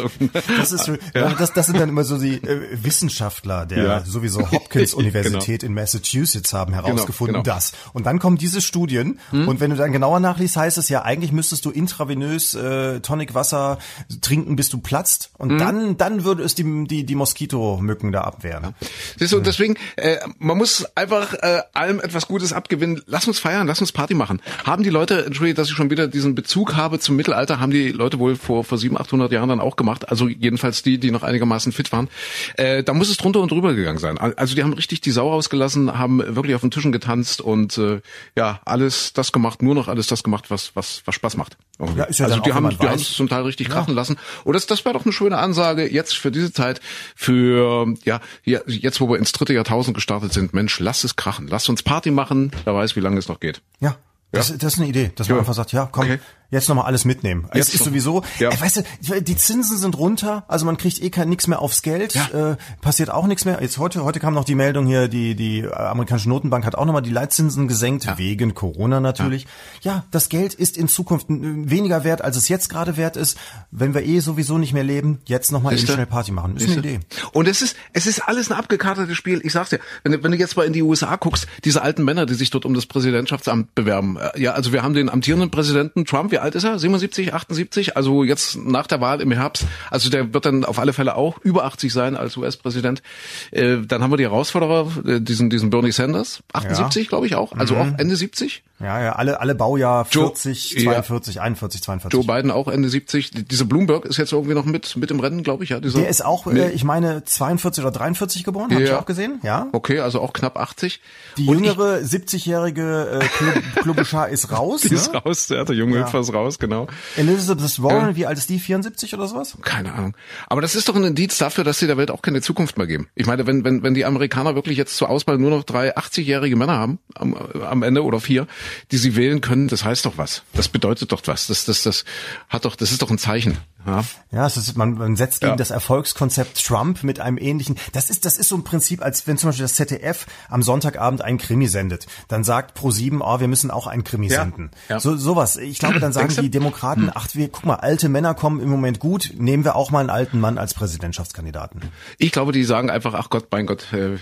Das, ist, ja. das, das sind dann immer so die äh, Wissenschaftler der Ja. sowieso Hopkins-Universität in Massachusetts haben herausgefunden, Genau, genau. das. Und dann kommen diese Studien und wenn du dann genauer nachliest, heißt es ja, eigentlich müsstest du intravenös äh, Tonicwasser trinken, bis du platzt und dann, dann würde es die, die, die Moskitomücken da abwehren. Siehst du, und deswegen, äh, man muss einfach äh, allem etwas Gutes abgewinnen. Lass uns feiern, lass uns Party machen. Haben die Leute, entschuldige, dass ich schon wieder diesen Bezug habe zum Mittelalter, haben die Leute wohl vor, vor 700, 800 Jahren dann auch gemacht. Also jedenfalls die, die noch einigermaßen fit waren. Äh, da muss es drunter und drüber gegangen sein. Also die haben richtig die Sau rausgelassen, haben wirklich auf den Tischen getanzt und äh, ja, alles das gemacht, nur noch alles das gemacht, was, was, was Spaß macht. Ja, ist ja also die haben, die haben es zum Teil richtig krachen lassen. Und das, das wäre doch eine schöne Ansage jetzt für diese Zeit, für ja, ja, jetzt wo wir ins dritte Jahrtausend gestartet sind. Mensch, lass es krachen, lass uns Party machen. Wer weiß, wie lange es noch geht. Ja. Das, das ist eine Idee, dass man Ja. einfach sagt, ja, komm, Okay. Jetzt nochmal alles mitnehmen. Jetzt es ist sowieso, Ja. ey, weißt du, die Zinsen sind runter, also man kriegt eh kein nix mehr aufs Geld, Ja. äh, passiert auch nichts mehr. Jetzt heute, heute kam noch die Meldung hier, die die amerikanische Notenbank hat auch nochmal die Leitzinsen gesenkt wegen Corona natürlich. Ja. das Geld ist in Zukunft äh, weniger wert, als es jetzt gerade wert ist. Wenn wir eh sowieso nicht mehr leben, jetzt nochmal eben schnell Party machen. Ist eine Siehste? Idee. Und es ist, es ist alles ein abgekartetes Spiel. Ich sag's dir, wenn, du- wenn du jetzt mal in die USA guckst, diese alten Männer, die sich dort um das Präsidentschaftsamt bewerben. äh, Ja, also wir haben den amtierenden Präsidenten Trump, wie alt ist er? 77, 78? Also jetzt nach der Wahl im Herbst. Also der wird dann auf alle Fälle auch über 80 sein als US-Präsident. Äh, dann haben wir die Herausforderer, äh, diesen, diesen Bernie Sanders, 78, glaube ich auch. Also auch Ende 70. Ja, ja, alle, alle Baujahr Joe- 40, ja. 42, 41, 42. Joe Biden auch Ende 70. Diese Bloomberg ist jetzt irgendwie noch mit, mit im Rennen, glaube ich. Ja, dieser, Der ist auch, äh, ich meine, 42 oder 43 geboren, habe ich Ja. auch gesehen, ja. Okay, also auch knapp 80. Die Und jüngere 70-jährige äh, Klobuchar ist raus. Die ist ne? raus, der, der junge Ja. Hüpfer ist raus, genau. Elizabeth Warren, Ja. wie alt ist die? 74 oder sowas? Keine Ahnung. Aber das ist doch ein Indiz dafür, dass sie der Welt auch keine Zukunft mehr geben. Ich meine, wenn, wenn, wenn die Amerikaner wirklich jetzt zur Auswahl nur noch drei 80-jährige Männer haben, am, am Ende oder vier, die sie wählen können, das heißt doch was. Das bedeutet doch was. Das, das, das hat doch, das ist doch ein Zeichen. Ja. Ja, ist, man, man setzt gegen Ja. das Erfolgskonzept Trump mit einem ähnlichen. Das ist, das ist so ein Prinzip, als wenn zum Beispiel das ZDF am Sonntagabend einen Krimi sendet. Dann sagt Pro7, oh, wir müssen auch einen Krimi Ja. senden. Ja. So sowas. Ich glaube, dann sagen? Hm. die Demokraten, ach, wir, guck mal, alte Männer kommen im Moment gut. Nehmen wir auch mal einen alten Mann als Präsidentschaftskandidaten. Ich glaube, die sagen einfach, ach Gott, mein Gott, äh,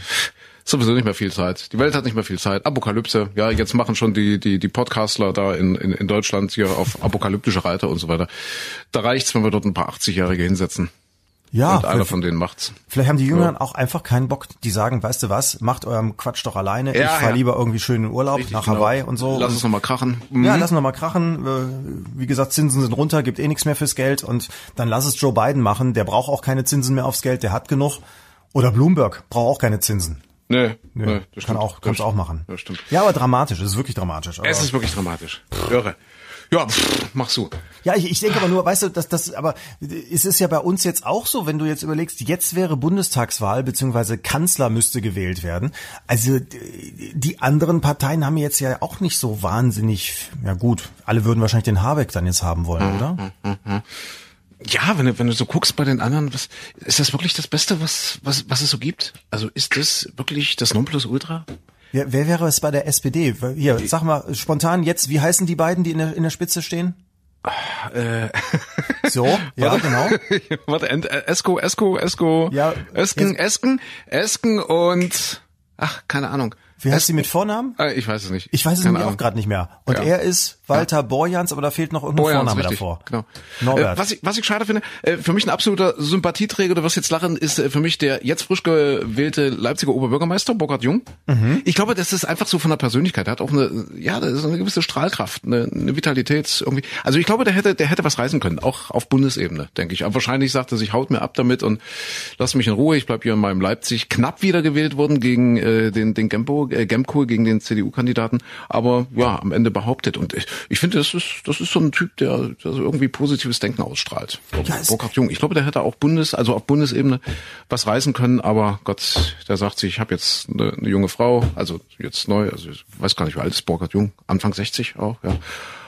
sowieso nicht mehr viel Zeit. Die Welt hat nicht mehr viel Zeit. Apokalypse. Ja, jetzt machen schon die, die, die Podcastler da in, in, in Deutschland hier auf apokalyptische Reiter und so weiter. Da reicht's, wenn wir dort ein paar 80-Jährige hinsetzen. Ja, und einer von denen macht's. Vielleicht haben die Jüngeren auch einfach keinen Bock. Die sagen, weißt du was, macht eurem Quatsch doch alleine. Ja, ich fahre ja. lieber irgendwie schön in Urlaub Richtig, nach genau. Hawaii und so. Lass uns nochmal krachen. Mhm. Ja, lass noch mal krachen. Äh, Wie gesagt, Zinsen sind runter, gibt eh nichts mehr fürs Geld und dann lass es Joe Biden machen. Der braucht auch keine Zinsen mehr aufs Geld, der hat genug. Oder Bloomberg braucht auch keine Zinsen. Nee, Nö, nee, kann das stimmt. auch, kannst auch machen. Das stimmt. Ja, aber dramatisch, es ist wirklich dramatisch. Aber Es ist wirklich dramatisch. Irre. Ja, pff, mach so. ja, ich, ich denke aber nur, weißt du, dass das, aber es ist ja bei uns jetzt auch so, wenn du jetzt überlegst, jetzt wäre Bundestagswahl beziehungsweise Kanzler müsste gewählt werden. Also die die anderen Parteien haben jetzt ja auch nicht so wahnsinnig, ja gut, alle würden wahrscheinlich den Habeck dann jetzt haben wollen, oder? Ja, wenn du, wenn du so guckst bei den anderen, was, ist das wirklich das Beste, was, was, was es so gibt? Also ist das wirklich das Nonplusultra? Wer, wer wäre es bei der SPD? Hier, sag mal spontan jetzt, wie heißen die beiden, die in der, in der Spitze stehen? Äh, So, ja, genau. Warte, äh, Esko, Esko, Esko, Ja, Esken, Esken, Esken und, ach, keine Ahnung. Wie heißt sie mit Vornamen? Äh, ich weiß es nicht. Ich weiß es nämlich auch gerade nicht mehr. Und Ja. er ist Walter Borjans, aber da fehlt noch irgendein Borjans, Vorname richtig, davor. Genau. Norbert. Äh, was, ich, was ich schade finde, äh, für mich ein absoluter Sympathieträger, du wirst jetzt lachen, ist äh, für mich der jetzt frisch gewählte Leipziger Oberbürgermeister, Burkhard Jung. Mhm. Ich glaube, das ist einfach so von der Persönlichkeit. Er hat auch eine, ja, das ist eine gewisse Strahlkraft, eine, eine Vitalität irgendwie. Also ich glaube, der hätte, der hätte was reißen können, auch auf Bundesebene, denke ich. Aber wahrscheinlich sagt er sich, haut mir ab damit und lass mich in Ruhe. Ich bleib hier in meinem Leipzig. Knapp wiedergewählt worden gegen äh, den, den Gempo, äh, Gemko, gegen den CDU-Kandidaten. Aber ja, am Ende behauptet. Und ich, ich finde, das ist, das ist so ein Typ, der, der so irgendwie positives Denken ausstrahlt. Ja, Burkhard Jung. Ich glaube, der hätte auch Bundes, also auf Bundesebene was reißen können. Aber Gott, der sagt sich, ich habe jetzt eine, eine junge Frau, also jetzt neu, also ich weiß gar nicht, wie alt ist Burkhard Jung, Anfang 60 auch, ja.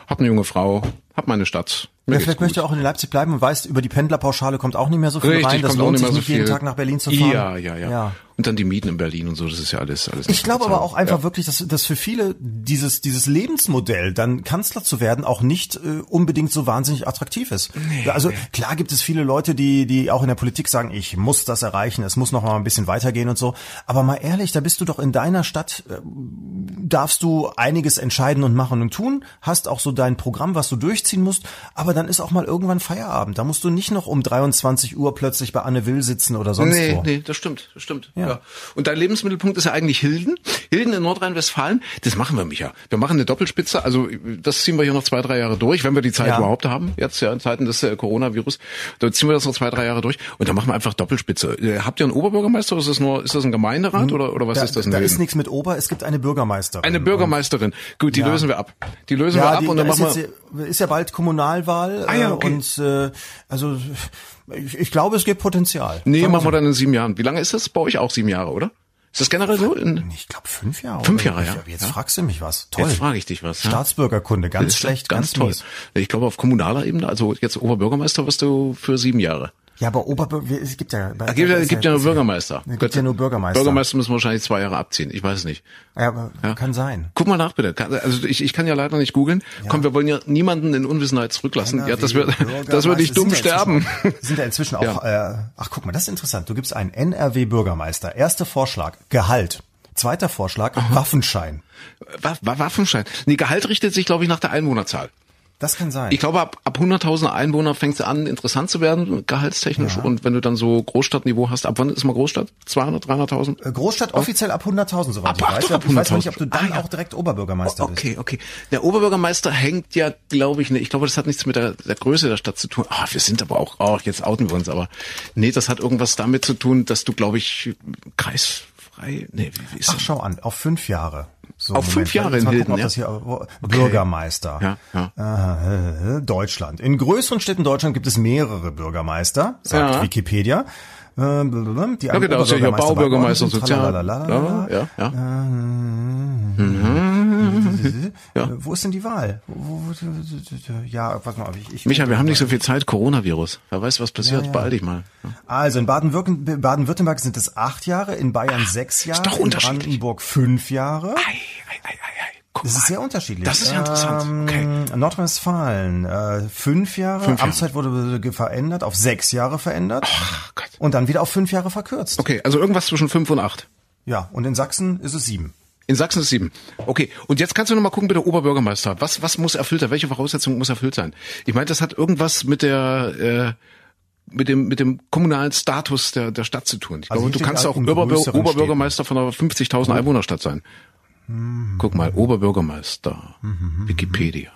Hab eine junge Frau, hab meine Stadt. Mir Ja, vielleicht möchte er auch in Leipzig bleiben und weiß, über die Pendlerpauschale kommt auch nicht mehr so viel Richtig, rein. Das lohnt sich so nicht jeden. Tag nach Berlin zu fahren. Ja, ja, ja, Ja. Und dann die Mieten in Berlin und so, das ist ja alles, alles. Ich glaube aber auch einfach ja. wirklich, dass, dass für viele dieses, dieses Lebensmodell, dann Kanzler zu werden, auch nicht äh, unbedingt so wahnsinnig attraktiv ist. Ja, also klar gibt es viele Leute, die, die auch in der Politik sagen, ich muss das erreichen, es muss noch mal ein bisschen weitergehen und so. Aber mal ehrlich, da bist du doch in deiner Stadt, äh, darfst du einiges entscheiden und machen und tun, hast auch so dein Programm, was du durchziehen musst, aber dann ist auch mal irgendwann Feierabend. Da musst du nicht noch um 23 Uhr plötzlich bei Anne Will sitzen oder sonst Nee, wo. nee, das stimmt, das stimmt. Ja. Ja. Und dein Lebensmittelpunkt ist ja eigentlich Hilden. Hilden in Nordrhein-Westfalen, das machen wir, Micha. Wir machen eine Doppelspitze, also das ziehen wir hier noch zwei, drei Jahre durch, wenn wir die Zeit Ja. überhaupt haben, jetzt ja in Zeiten des äh, Coronavirus, da ziehen wir das noch zwei, drei Jahre durch und dann machen wir einfach Doppelspitze. Äh, habt ihr einen Oberbürgermeister oder ist das nur, ist das ein Gemeinderat oder, oder was Da, ist das da ist nichts mit Ober, es gibt eine Bürgermeisterin. Eine Bürgermeisterin. Gut, die Ja. lösen wir ab. Die lösen wir ab die, und da dann machen wir. jetzt, ist ja bald Kommunalwahl Ah ja, äh, okay. und äh, also ich, ich glaube, es gibt Potenzial. Nee, Sagen machen wir so. dann in sieben Jahren. Wie lange ist das? Bei euch auch sieben Jahre, oder? Ist das generell so? Ich glaube fünf Jahre. Fünf? Jahre, ja. Jetzt Ja. fragst du mich was. Toll. jetzt frage ich dich was. ja? Staatsbürgerkunde, ganz schlecht, ganz, ganz, toll. mies. Ich glaube auf kommunaler Ebene, also jetzt Oberbürgermeister wirst du für sieben Jahre. Ja, aber Oberbürger, es gibt ja, Da gibt ja, gibt ja nur Bürgermeister. Es gibt ja nur Bürgermeister. Bürgermeister müssen wahrscheinlich zwei Jahre abziehen. Ich weiß es nicht. Ja, aber kann sein. Guck mal nach bitte. Also ich, ich kann ja leider nicht googeln. Komm, wir wollen ja niemanden in Unwissenheit zurücklassen. Ja, das wird, das wird nicht dumm sterben. sind ja inzwischen- Sind ja auch, äh, ach guck mal, das ist interessant. Du gibst einen NRW-Bürgermeister. Erster Vorschlag, Gehalt. Zweiter Vorschlag, Waffenschein. Wa- Wa- Waffenschein. Nee, Gehalt richtet sich, glaube ich, nach der Einwohnerzahl. Das kann sein. Ich glaube, ab, ab 100.000 Einwohner fängt es an, interessant zu werden, gehaltstechnisch. Und wenn du dann so Großstadtniveau hast, ab wann ist mal Großstadt? 200, 300.000? Äh, Großstadt offiziell ab 100.000, soweit Ab- ich weiß. doch, ab ich weiß noch nicht, 100.000. ob du dann Ah, ja. auch direkt Oberbürgermeister bist. Okay, okay. Der Oberbürgermeister hängt ja, glaube ich, ne, ich glaube, das hat nichts mit der, der Größe der Stadt zu tun. Ah, wir sind aber auch, oh, jetzt outen wir uns, aber nee, das hat irgendwas damit zu tun, dass du, glaube ich, kreisfrei, nee, wie, wie ist Ach, das? schau an, auf fünf Jahre. So, Auf fünf Jahre in gucken, Hilden, das hier, wo- Bürgermeister. Ja, ja. Äh, Deutschland. In größeren Städten Deutschland gibt es mehrere Bürgermeister, sagt Ja. Wikipedia. Äh, Die Ja, genau, ja Oberbürgermeister Baubürgermeister und Sozial. sind. Tralalalala. Ja, ja. Äh, Wo ist denn die Wahl? Ja, warte mal, ich, ich Micha, wir haben nicht so viel Zeit, Coronavirus. Wer weiß, was passiert, Ja, ja. beeil dich mal. Also in Baden-Württemberg Baden sind es acht Jahre, in Bayern sechs Jahre, doch in unterschiedlich. Brandenburg fünf Jahre. Ei, ei, ei, ei. Guck Das ist sehr unterschiedlich. Das ist ja interessant. Okay. Ähm, Nordrhein-Westfalen, äh, fünf Jahre. Fünf Jahre. Amtszeit wurde verändert, auf sechs Jahre verändert. Ach Gott. Und dann wieder auf fünf Jahre verkürzt. Okay, also irgendwas zwischen fünf und acht. Ja, und in Sachsen ist es sieben. In Sachsen ist sieben. Okay, und jetzt kannst du noch mal gucken, bitte Oberbürgermeister. Was, was muss erfüllt sein? Welche Voraussetzungen muss erfüllt sein? Ich meine, das hat irgendwas mit der, äh, mit dem, mit dem kommunalen Status der, der Stadt zu tun. Ich Also glaube, du kannst ja auch Oberbür Oberbürgermeister von einer 50.000 Einwohnerstadt sein. Guck mal, Oberbürgermeister. Wikipedia.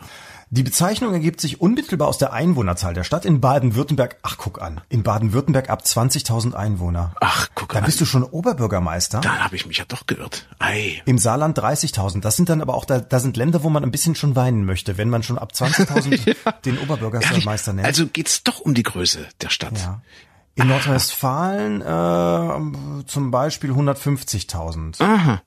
Die Bezeichnung ergibt sich unmittelbar aus der Einwohnerzahl der Stadt in Baden-Württemberg. Ach, guck an. In Baden-Württemberg ab 20.000 Einwohner. Ach, guck Da an. bist du schon Oberbürgermeister. Dann habe ich mich ja doch geirrt. Ei. Im Saarland 30.000. Das sind dann aber auch, da, da sind Länder, wo man ein bisschen schon weinen möchte, wenn man schon ab 20.000 den Oberbürgermeister nennt. Also geht's doch um die Größe der Stadt. ja. In Nordrhein-Westfalen äh, zum Beispiel 150.000.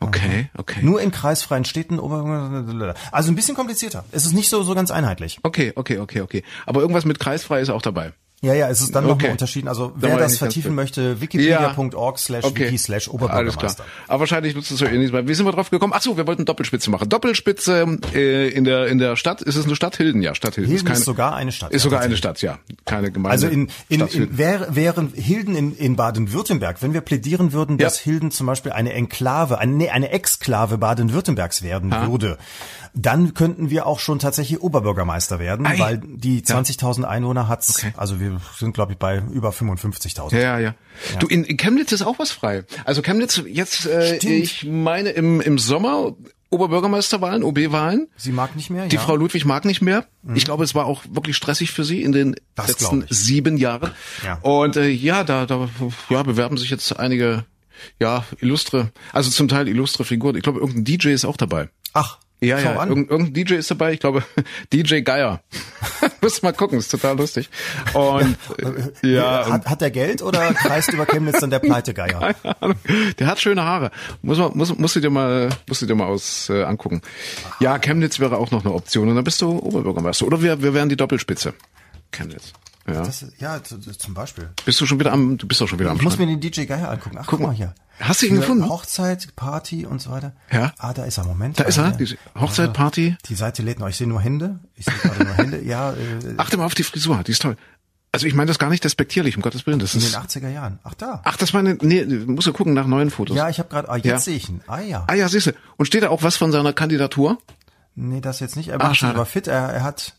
Okay, okay. Nur in kreisfreien Städten. Also ein bisschen komplizierter. Es ist nicht so so ganz einheitlich. Okay, okay, okay, okay. Aber irgendwas mit kreisfrei ist auch dabei. Ja, ja, es ist dann Okay. nochmal unterschieden. Also Da wer ich das vertiefen möchte, wikipedia.org slash Okay. wiki slash Alles Oberbürgermeister. klar. Aber wahrscheinlich nutzt es so ähnlich. Wie sind wir drauf gekommen? Ach so, wir wollten Doppelspitze machen. Doppelspitze äh, in der in der Stadt. Ist es eine Stadt? Hilden, ja. Stadt Hilden. Hilden keine, ist sogar eine Stadt. Ist ja, sogar eine. Stadt, ja. Keine Gemeinde. Also in, in, in Hilden. wär, wären Hilden in, in Baden-Württemberg, wenn wir plädieren würden, Ja. dass Hilden zum Beispiel eine Enklave, eine, nee, eine Exklave Baden-Württembergs werden würde, dann könnten wir auch schon tatsächlich Oberbürgermeister werden, Ei. weil die 20.000 Einwohner hat's, also wir sind glaube ich bei über 55.000. Ja, ja, ja. Du, in, in Chemnitz ist auch was frei. Also Chemnitz jetzt, äh, Stimmt. ich meine im, im Sommer Oberbürgermeisterwahlen, OB-Wahlen. Sie mag nicht mehr, Die ja. Frau Ludwig mag nicht mehr. Ich glaube, es war auch wirklich stressig für sie in den Das letzten sieben Jahren. Ja. Und äh, ja, da, da ja, bewerben sich jetzt einige ja, illustre, also zum Teil illustre Figuren. Ich glaube, irgendein DJ ist auch dabei. Ach, Ja, schau ja, an. irgend, irgendein DJ ist dabei. Ich glaube, DJ Geier. Muss mal gucken, ist total lustig. Und äh, ja, und, hat, hat der Geld oder kreist über Chemnitz dann der Pleitegeier? keine Ahnung. der hat schöne Haare. Muss man, muss, musst du dir mal, musst du dir mal aus äh, angucken. Ja, Chemnitz wäre auch noch eine Option. Und dann bist du Oberbürgermeister. Oder wir, wir wären die Doppelspitze. Chemnitz. Ja. Das ja, zum Beispiel. Bist du schon wieder am, du bist doch schon wieder am Ich muss Schneiden. mir den DJ Geier angucken. Ach, guck, mal hier. Hast du ihn Für gefunden? Hochzeit, Party und so weiter. Ja. Ah, da ist er. Moment. Da ist er, Hochzeit, Party. Die Seite lädt noch. Ich sehe nur Hände. Ich sehe gerade nur Hände. Ja, äh, Achte mal auf die Frisur, die ist toll. Also ich meine das gar nicht despektierlich, um Gottes Willen. Das in den ist, 80er Jahren. Ach, da. ach, das war eine, nee, musst du gucken nach neuen Fotos. Ja, ich habe gerade, ah, jetzt Ja. sehe ich ihn. Ah, ja. Ah ja, siehste. Und steht da auch was von seiner Kandidatur? Nee, das jetzt nicht. Er Ah, schade. aber fit. Er, er hat,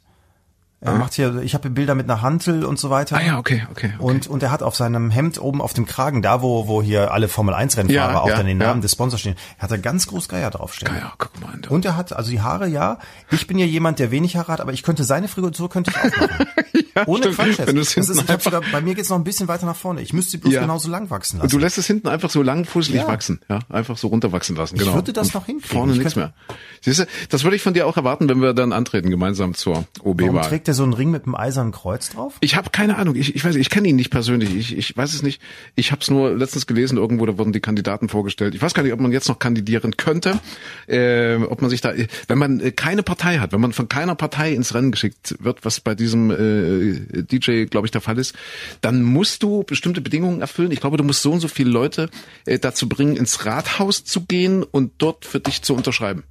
er macht hier, ich habe Bilder mit einer Hantel und so weiter. Ah ja, okay, okay. okay. Und, und er hat auf seinem Hemd oben auf dem Kragen, da wo, wo hier alle Formel 1 Rennfahrer Ja, auch ja, dann den ja. Namen des Sponsors stehen, hat er ganz groß Geier draufstehen. ja, guck mal an. Und er hat, also die Haare, ja. Ich bin ja jemand, der wenig Haare hat, aber ich könnte seine Frisur könnte ich auch machen. Ja, Ohne stimmt. Quatsch. Wenn du es Das hinten ist, ich sogar, bei mir geht's noch ein bisschen weiter nach vorne. Ich müsste sie bloß Ja. genauso lang wachsen und lassen. du lässt es hinten einfach so lang Ja. wachsen, ja, einfach so runterwachsen lassen. Genau. würde das Und noch hinkriegen. Vorne Ich nichts mehr. Siehst du, das würde ich von dir auch erwarten, wenn wir dann antreten gemeinsam zur Warum OB-Wahl. trägt er so einen Ring mit einem eisernen Kreuz drauf? Ich habe keine Ahnung. Ich, ich weiß, ich kenne ihn nicht persönlich. Ich, ich weiß es nicht. Ich habe es nur letztens gelesen. Irgendwo da wurden die Kandidaten vorgestellt. Ich weiß gar nicht, ob man jetzt noch kandidieren könnte. Äh, ob man sich da, wenn man keine Partei hat, wenn man von keiner Partei ins Rennen geschickt wird, was bei diesem äh, DJ, glaube ich, der Fall ist, dann musst du bestimmte Bedingungen erfüllen. Ich glaube, du musst so und so viele Leute äh, dazu bringen, ins Rathaus zu gehen und dort für dich zu unterschreiben.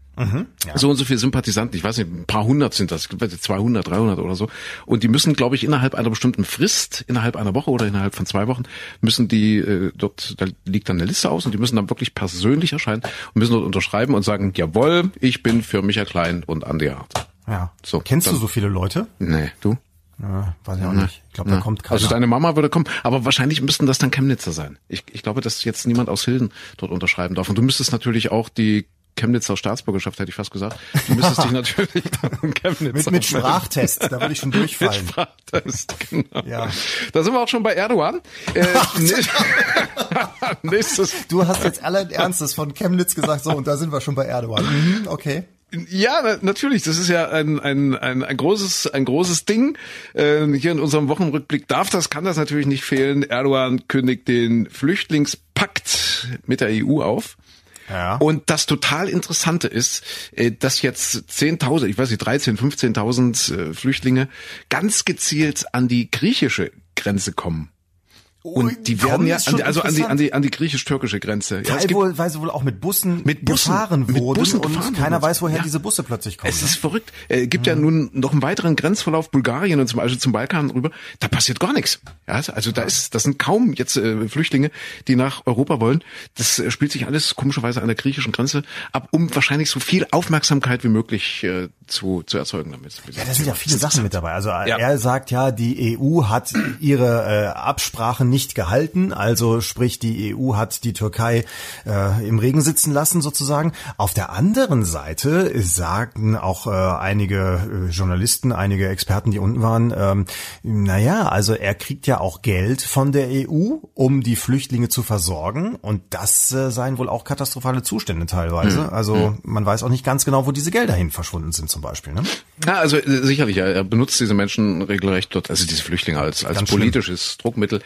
So und so viele Sympathisanten, ich weiß nicht, ein paar hundert sind das, ich weiß nicht, 200, 300 oder so. Und die müssen, glaube ich, innerhalb einer bestimmten Frist, innerhalb einer Woche oder innerhalb von zwei Wochen, müssen die äh, dort, da liegt dann eine Liste aus und die müssen dann wirklich persönlich erscheinen und müssen dort unterschreiben und sagen, jawohl, ich bin für Michael Klein und Andi Hart. Ja. So, Kennst du dann- so viele Leute? Nee, du? Ja, weiß ich auch nicht. Ich glaube, da kommt keiner. Also deine Mama würde kommen, aber wahrscheinlich müssten das dann Chemnitzer sein. Ich, ich glaube, dass jetzt niemand aus Hilden dort unterschreiben darf. Und du müsstest natürlich auch die Chemnitzer Staatsbürgerschaft, hätte ich fast gesagt. Du müsstest dich natürlich dann in Chemnitz mit, mit. Sprachtest, da würde ich schon Mit durchfallen. Sprachtest, genau. Ja. Da sind wir auch schon bei Erdogan. Äh, nä- nächstes. Du hast jetzt allen Ernstes von Chemnitz gesagt, so, und da sind wir schon bei Erdogan. Mhm, okay. Ja, na- natürlich. Das ist ja ein, ein, ein, ein großes, ein großes Ding. Ähm, hier in unserem Wochenrückblick darf das, kann das natürlich nicht fehlen. Erdogan kündigt den Flüchtlingspakt mit der EU auf. Ja. Und das total Interessante ist, äh, dass jetzt 10.000, ich weiß nicht, 13, 15.000 äh, Flüchtlinge ganz gezielt an die griechische Grenze kommen. Und die werden ja, an also an die, an die, an die griechisch-türkische Grenze. Ja, es gibt- Teilweise wohl auch mit Bussen, Mit Bussen- gefahren mit wurden Bussen und gefahren keiner weiß, woher Ja. diese Busse plötzlich kommen. Es ist verrückt. Äh, gibt ja nun noch einen weiteren Grenzverlauf Bulgarien und zum Beispiel zum Balkan rüber. Da passiert gar nichts. Ja, also da ist, das sind kaum jetzt äh, Flüchtlinge, die nach Europa wollen. Das äh, spielt sich alles komischerweise an der griechischen Grenze ab, um wahrscheinlich so viel Aufmerksamkeit wie möglich äh, zu, zu erzeugen damit. Ja, da sind ja viele Sachen mit dabei. Also Ja. er sagt ja, die EU hat ihre äh, Absprachen nicht gehalten. Also sprich, die EU hat die Türkei äh, im Regen sitzen lassen sozusagen. Auf der anderen Seite sagen auch äh, einige äh, Journalisten, einige Experten, die unten waren, ähm, naja, also er kriegt ja auch Geld von der EU, um die Flüchtlinge zu versorgen. Und das äh, seien wohl auch katastrophale Zustände teilweise. Also man weiß auch nicht ganz genau, wo diese Gelder hin verschwunden sind zum Beispiel. Ne? Ja, also äh, sicherlich, er, er benutzt diese Menschen regelrecht dort, also diese Flüchtlinge als, als Ganz schlimm. politisches Druckmittel.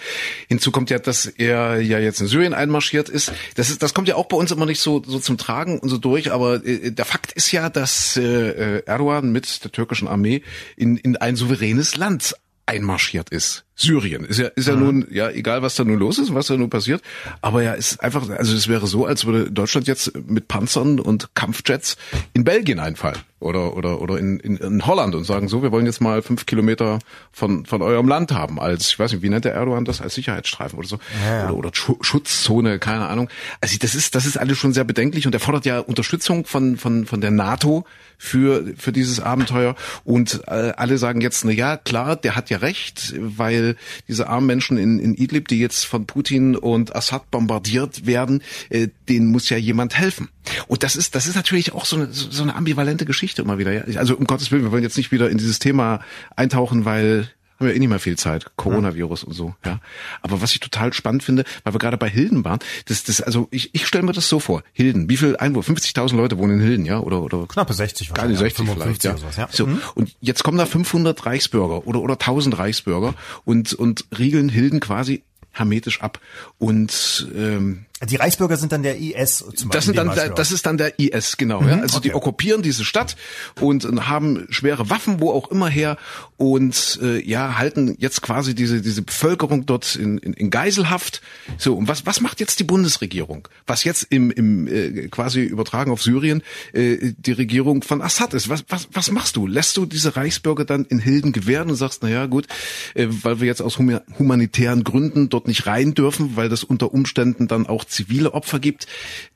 Hinzu kommt ja, dass er ja jetzt in Syrien einmarschiert ist. Das ist, das kommt ja auch bei uns immer nicht so, so zum Tragen und so durch, aber äh, der Fakt ist ja, dass äh, Erdogan mit der türkischen Armee in, in ein souveränes Land einmarschiert ist. Syrien. Ist ja, ist ja nun, ja, egal was da nun los ist, was da nun passiert. Aber ja, ist einfach, also es wäre so, als würde Deutschland jetzt mit Panzern und Kampfjets in Belgien einfallen. Oder, oder, oder in, in, in Holland und sagen so, wir wollen jetzt mal fünf Kilometer von, von eurem Land haben, als, ich weiß nicht, wie nennt der Erdogan das, als Sicherheitsstreifen oder so. Ja. Oder, oder Schutzzone, keine Ahnung. Also das ist, das ist alles schon sehr bedenklich und er fordert ja Unterstützung von, von, von der NATO für, für dieses Abenteuer. Und äh, alle sagen jetzt, na ja, klar, der hat ja recht, weil diese armen Menschen in, in Idlib, die jetzt von Putin und Assad bombardiert werden, äh, denen muss ja jemand helfen. Und das ist, das ist natürlich auch so eine, so eine ambivalente Geschichte immer wieder. Also um Gottes Willen, wir wollen jetzt nicht wieder in dieses Thema eintauchen, weil haben wir eh nicht mehr viel Zeit, Coronavirus ja. und so, ja. Aber was ich total spannend finde, weil wir gerade bei Hilden waren, das, das, also ich, ich stelle mir das so vor, Hilden, wie viel Einwohner, 50.000 Leute wohnen in Hilden, ja, oder, oder knappe 60, gar nicht 60 vielleicht, ja. Sowas, ja. So, mhm. und jetzt kommen da 500 Reichsbürger oder, oder 1000 Reichsbürger und, und riegeln Hilden quasi hermetisch ab und ähm, die Reichsbürger sind dann der IS zum Beispiel. Das, sind dann, der, das ist dann der IS, genau. Mhm, ja. Also okay. die okkupieren diese Stadt und haben schwere Waffen, wo auch immer her und äh, ja halten jetzt quasi diese diese Bevölkerung dort in, in, in Geiselhaft. So und was was macht jetzt die Bundesregierung? Was jetzt im im äh, quasi übertragen auf Syrien äh, die Regierung von Assad ist? Was was was machst du? Lässt du diese Reichsbürger dann in Hilden gewähren und sagst, na ja gut, äh, weil wir jetzt aus humanitären Gründen dort nicht rein dürfen, weil das unter Umständen dann auch zivile Opfer gibt,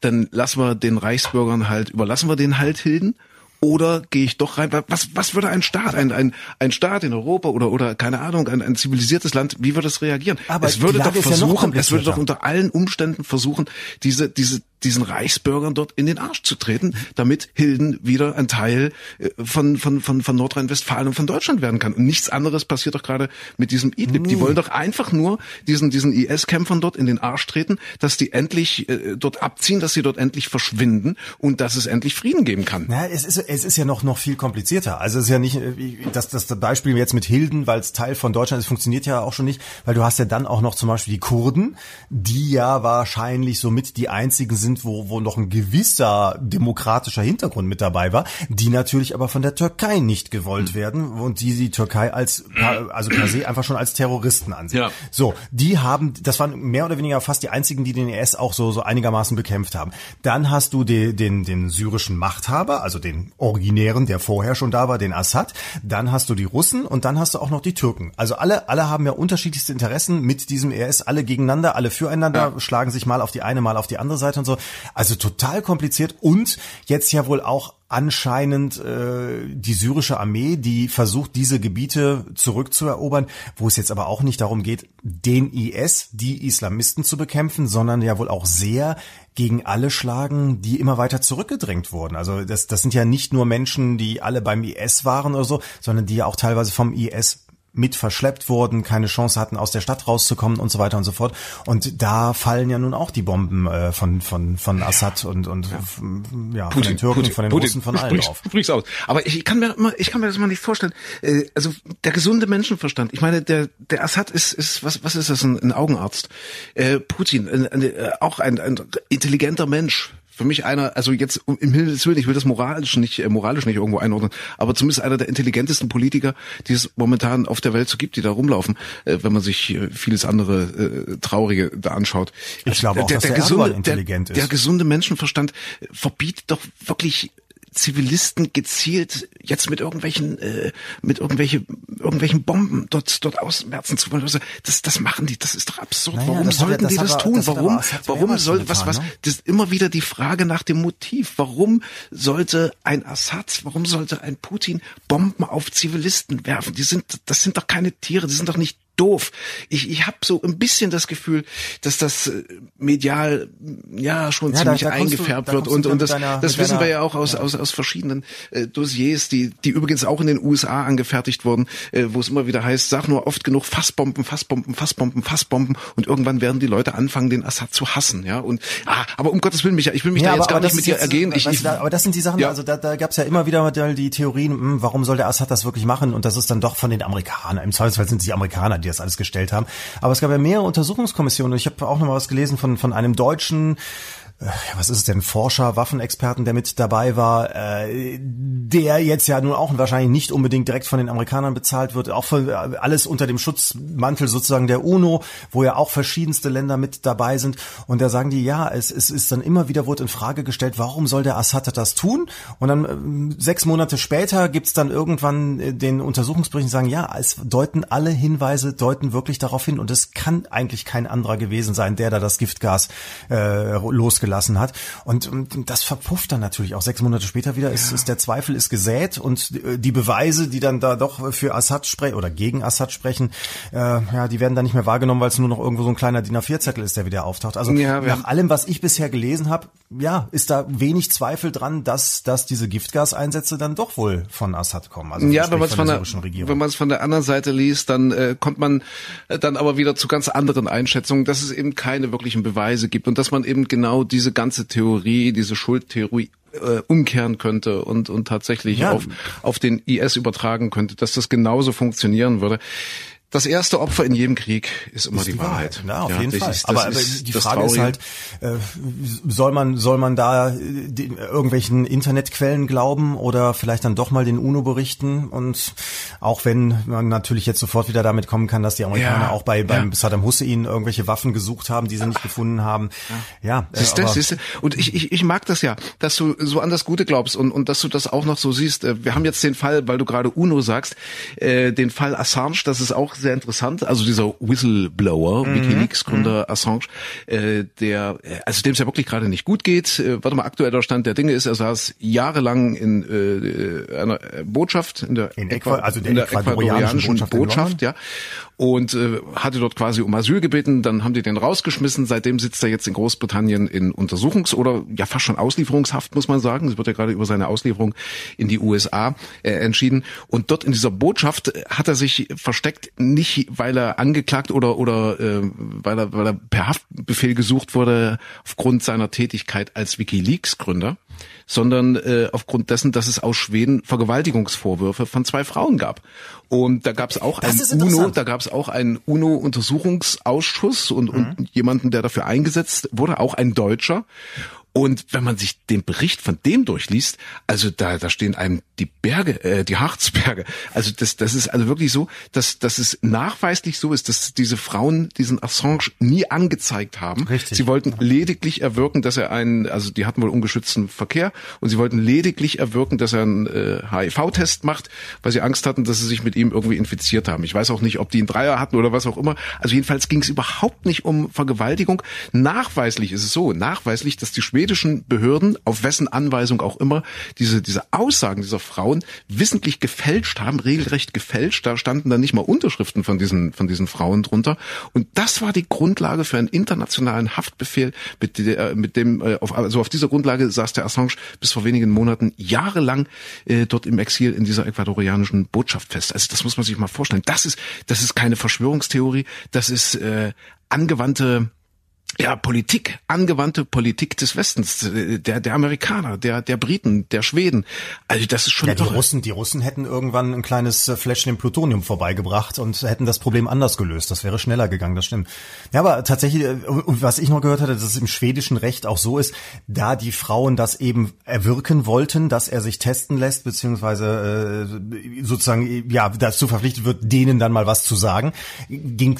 dann lassen wir den Reichsbürgern halt, überlassen wir den halt Hilden oder gehe ich doch rein? Was, was würde ein Staat, ein, ein, ein Staat in Europa oder, oder keine Ahnung, ein, ein zivilisiertes Land, wie würde es reagieren? Aber es würde doch versuchen, ja es würde doch unter allen Umständen versuchen, diese, diese, diesen Reichsbürgern dort in den Arsch zu treten, damit Hilden wieder ein Teil äh, von, von, von, von Nordrhein-Westfalen und von Deutschland werden kann. Und nichts anderes passiert doch gerade mit diesem Idlib. Nee. Die wollen doch einfach nur diesen, diesen IS-Kämpfern dort in den Arsch treten, dass die endlich äh, dort abziehen, dass sie dort endlich verschwinden und dass es endlich Frieden geben kann. Ja, es ist, es ist ja noch, noch viel komplizierter. Also es ist ja nicht, äh, das, das Beispiel jetzt mit Hilden, weil es Teil von Deutschland ist, funktioniert ja auch schon nicht, weil du hast ja dann auch noch zum Beispiel die Kurden, die ja wahrscheinlich somit die einzigen sind, sind, wo, wo noch ein gewisser demokratischer Hintergrund mit dabei war, die natürlich aber von der Türkei nicht gewollt werden und die die Türkei als, also per se einfach schon als Terroristen ansieht. Ja. So, die haben, das waren mehr oder weniger fast die einzigen, die den IS auch so, so einigermaßen bekämpft haben. Dann hast du den, den, den syrischen Machthaber, also den originären, der vorher schon da war, den Assad. Dann hast du die Russen und dann hast du auch noch die Türken. Also alle, alle haben ja unterschiedlichste Interessen mit diesem IS, alle gegeneinander, alle füreinander, ja. schlagen sich mal auf die eine, mal auf die andere Seite und so. Also total kompliziert und jetzt ja wohl auch anscheinend äh, die syrische Armee, die versucht, diese Gebiete zurückzuerobern, wo es jetzt aber auch nicht darum geht, den IS, die Islamisten zu bekämpfen, sondern ja wohl auch sehr gegen alle schlagen, die immer weiter zurückgedrängt wurden. Also das, das sind ja nicht nur Menschen, die alle beim IS waren oder so, sondern die ja auch teilweise vom IS mit verschleppt wurden, keine Chance hatten, aus der Stadt rauszukommen und so weiter und so fort. Und da fallen ja nun auch die Bomben äh, von von von Assad und und ja, ja Putin, von den Türken, Putin, von den Putin, Russen, von allen sprich's, drauf. Sprich's aus. Aber ich, ich kann mir immer, ich kann mir das mal nicht vorstellen. Äh, also der gesunde Menschenverstand. Ich meine, der der Assad ist ist was was ist das ein, ein Augenarzt? Äh, Putin, ein, ein, äh, auch ein, ein intelligenter Mensch für mich einer, also jetzt im Himmels Willen, ich will das moralisch nicht, äh, moralisch nicht irgendwo einordnen, aber zumindest einer der intelligentesten Politiker, die es momentan auf der Welt so gibt, die da rumlaufen, äh, wenn man sich äh, vieles andere äh, Traurige da anschaut. Ich glaube auch, der, dass der, der gesunde, intelligent der, ist. Der gesunde Menschenverstand verbietet doch wirklich Zivilisten gezielt jetzt mit irgendwelchen äh, mit irgendwelche irgendwelchen Bomben dort dort ausmerzen zu wollen. Also das das machen die, das ist doch absurd. Naja, warum sollten die das tun? Das warum warum soll was was ne? das ist immer wieder die Frage nach dem Motiv. Warum sollte ein Assad, warum sollte ein Putin Bomben auf Zivilisten werfen? Die sind das sind doch keine Tiere, die sind doch nicht doof. Ich, ich habe so ein bisschen das Gefühl, dass das äh, medial ja schon ja, ziemlich da, da eingefärbt du, wird und und das, deiner, das wissen deiner, wir ja auch aus ja. aus aus verschiedenen äh, Dossiers, die die übrigens auch in den USA angefertigt wurden, äh, wo es immer wieder heißt, sag nur oft genug Fassbomben, Fassbomben, Fassbomben, Fassbomben und irgendwann werden die Leute anfangen, den Assad zu hassen, ja und ah, aber um Gottes willen, Micha, ich will mich ja, da jetzt aber, gar nicht mit dir jetzt, ergehen. Ich, ich, da, aber das sind die Sachen, also da, da gab es ja immer wieder die Theorien, mh, hm, warum soll der Assad das wirklich machen und das ist dann doch von den Amerikanern. Im Zweifelsfall sind es die Amerikaner, die die das alles gestellt haben. Aber es gab ja mehrere Untersuchungskommissionen. Ich habe auch noch mal was gelesen von, von einem deutschen was ist es denn, Forscher, Waffenexperten, der mit dabei war, äh, der jetzt ja nun auch wahrscheinlich nicht unbedingt direkt von den Amerikanern bezahlt wird, auch für, äh, alles unter dem Schutzmantel sozusagen der UNO, wo ja auch verschiedenste Länder mit dabei sind. Und da sagen die, ja, es, es ist dann immer wieder wurde in Frage gestellt, warum soll der Assad das tun? Und dann äh, sechs Monate später gibt's dann irgendwann äh, den Untersuchungsbericht und sagen, ja, es deuten alle Hinweise, deuten wirklich darauf hin. Und es kann eigentlich kein anderer gewesen sein, der da das Giftgas äh, losgelassen gelassen hat. Und, das verpufft dann natürlich auch sechs Monate später wieder. Ist, ja. ist der Zweifel ist gesät und die Beweise, die dann da doch für Assad sprechen oder gegen Assad sprechen, äh, ja, die werden dann nicht mehr wahrgenommen, weil es nur noch irgendwo so ein kleiner DIN A4-Zettel ist, der wieder auftaucht. Also ja, nach allem, was ich bisher gelesen habe, ja, ist da wenig Zweifel dran, dass, dass diese Giftgaseinsätze dann doch wohl von Assad kommen. Also ja, wenn man es von, der, wenn man es von der anderen Seite liest, dann äh, kommt man äh, dann aber wieder zu ganz anderen Einschätzungen, dass es eben keine wirklichen Beweise gibt und dass man eben genau die diese ganze Theorie, diese Schuldtheorie äh, umkehren könnte und, und tatsächlich ja. auf, auf den IS übertragen könnte, dass das genauso funktionieren würde das erste Opfer in jedem Krieg ist immer ist die, die, Wahrheit. Wahrheit. Ja, auf ja, jeden Fall. Ist, aber, aber die Frage ist halt, äh, soll man soll man da äh, den, irgendwelchen Internetquellen glauben oder vielleicht dann doch mal den UNO berichten? Und auch wenn man natürlich jetzt sofort wieder damit kommen kann, dass die Amerikaner ja, auch bei beim Saddam Hussein irgendwelche Waffen gesucht haben, die sie nicht gefunden haben. Ja, äh, siehst du, siehst du? Und ich, ich, ich mag das ja, dass du so an das Gute glaubst und, und dass du das auch noch so siehst. Äh, wir haben jetzt den Fall, weil du gerade UNO sagst, äh, den Fall Assange, das ist auch sehr interessant. Also dieser Whistleblower, mhm. WikiLeaks-Gründer mhm. Assange, äh, der, äh, also dem es ja wirklich gerade nicht gut geht. Äh, warte mal, aktueller Stand der Dinge ist, er saß jahrelang in äh, einer Botschaft, in der, in Äqu also der, in der ecuadorianischen Botschaft, Botschaft ja, und äh, hatte dort quasi um Asyl gebeten. Dann haben die den rausgeschmissen. Seitdem sitzt er jetzt in Großbritannien in Untersuchungs- oder ja fast schon Auslieferungshaft, muss man sagen. Es wird ja gerade über seine Auslieferung in die USA äh, entschieden. Und dort in dieser Botschaft hat er sich versteckt, nicht weil er angeklagt oder oder äh, weil er weil er per Haftbefehl gesucht wurde aufgrund seiner Tätigkeit als WikiLeaks-Gründer, sondern äh, aufgrund dessen, dass es aus Schweden Vergewaltigungsvorwürfe von zwei Frauen gab. Und da gab es auch ein UNO, da gab es auch einen UNO-Untersuchungsausschuss und, mhm. und jemanden, der dafür eingesetzt wurde, auch ein Deutscher. Und wenn man sich den Bericht von dem durchliest, also da, da stehen einem die Berge, äh, die Harzberge. Also das, das ist also wirklich so, dass, dass es nachweislich so ist, dass diese Frauen diesen Assange nie angezeigt haben. Richtig. Sie wollten lediglich erwirken, dass er einen, also die hatten wohl ungeschützten Verkehr und sie wollten lediglich erwirken, dass er einen äh, HIV-Test macht, weil sie Angst hatten, dass sie sich mit ihm irgendwie infiziert haben. Ich weiß auch nicht, ob die einen Dreier hatten oder was auch immer. Also jedenfalls ging es überhaupt nicht um Vergewaltigung. Nachweislich ist es so, nachweislich, dass die Schweden schwedischen Behörden, auf wessen Anweisung auch immer, diese, diese Aussagen dieser Frauen wissentlich gefälscht haben, regelrecht gefälscht. Da standen dann nicht mal Unterschriften von diesen, von diesen Frauen drunter. Und das war die Grundlage für einen internationalen Haftbefehl, mit, der, mit dem, äh, auf, also auf dieser Grundlage saß der Assange bis vor wenigen Monaten jahrelang äh, dort im Exil in dieser ecuadorianischen Botschaft fest. Also das muss man sich mal vorstellen. Das ist, das ist keine Verschwörungstheorie, das ist äh, angewandte ja, Politik, angewandte Politik des Westens, der, der Amerikaner, der, der Briten, der Schweden. Also das ist schon. Ja, die irre. Russen, die Russen hätten irgendwann ein kleines äh, Fläschchen Plutonium vorbeigebracht und hätten das Problem anders gelöst. Das wäre schneller gegangen, das stimmt. Ja, aber tatsächlich, äh, und was ich noch gehört hatte, dass es im schwedischen Recht auch so ist, da die Frauen das eben erwirken wollten, dass er sich testen lässt, beziehungsweise äh, sozusagen ja dazu verpflichtet wird, denen dann mal was zu sagen,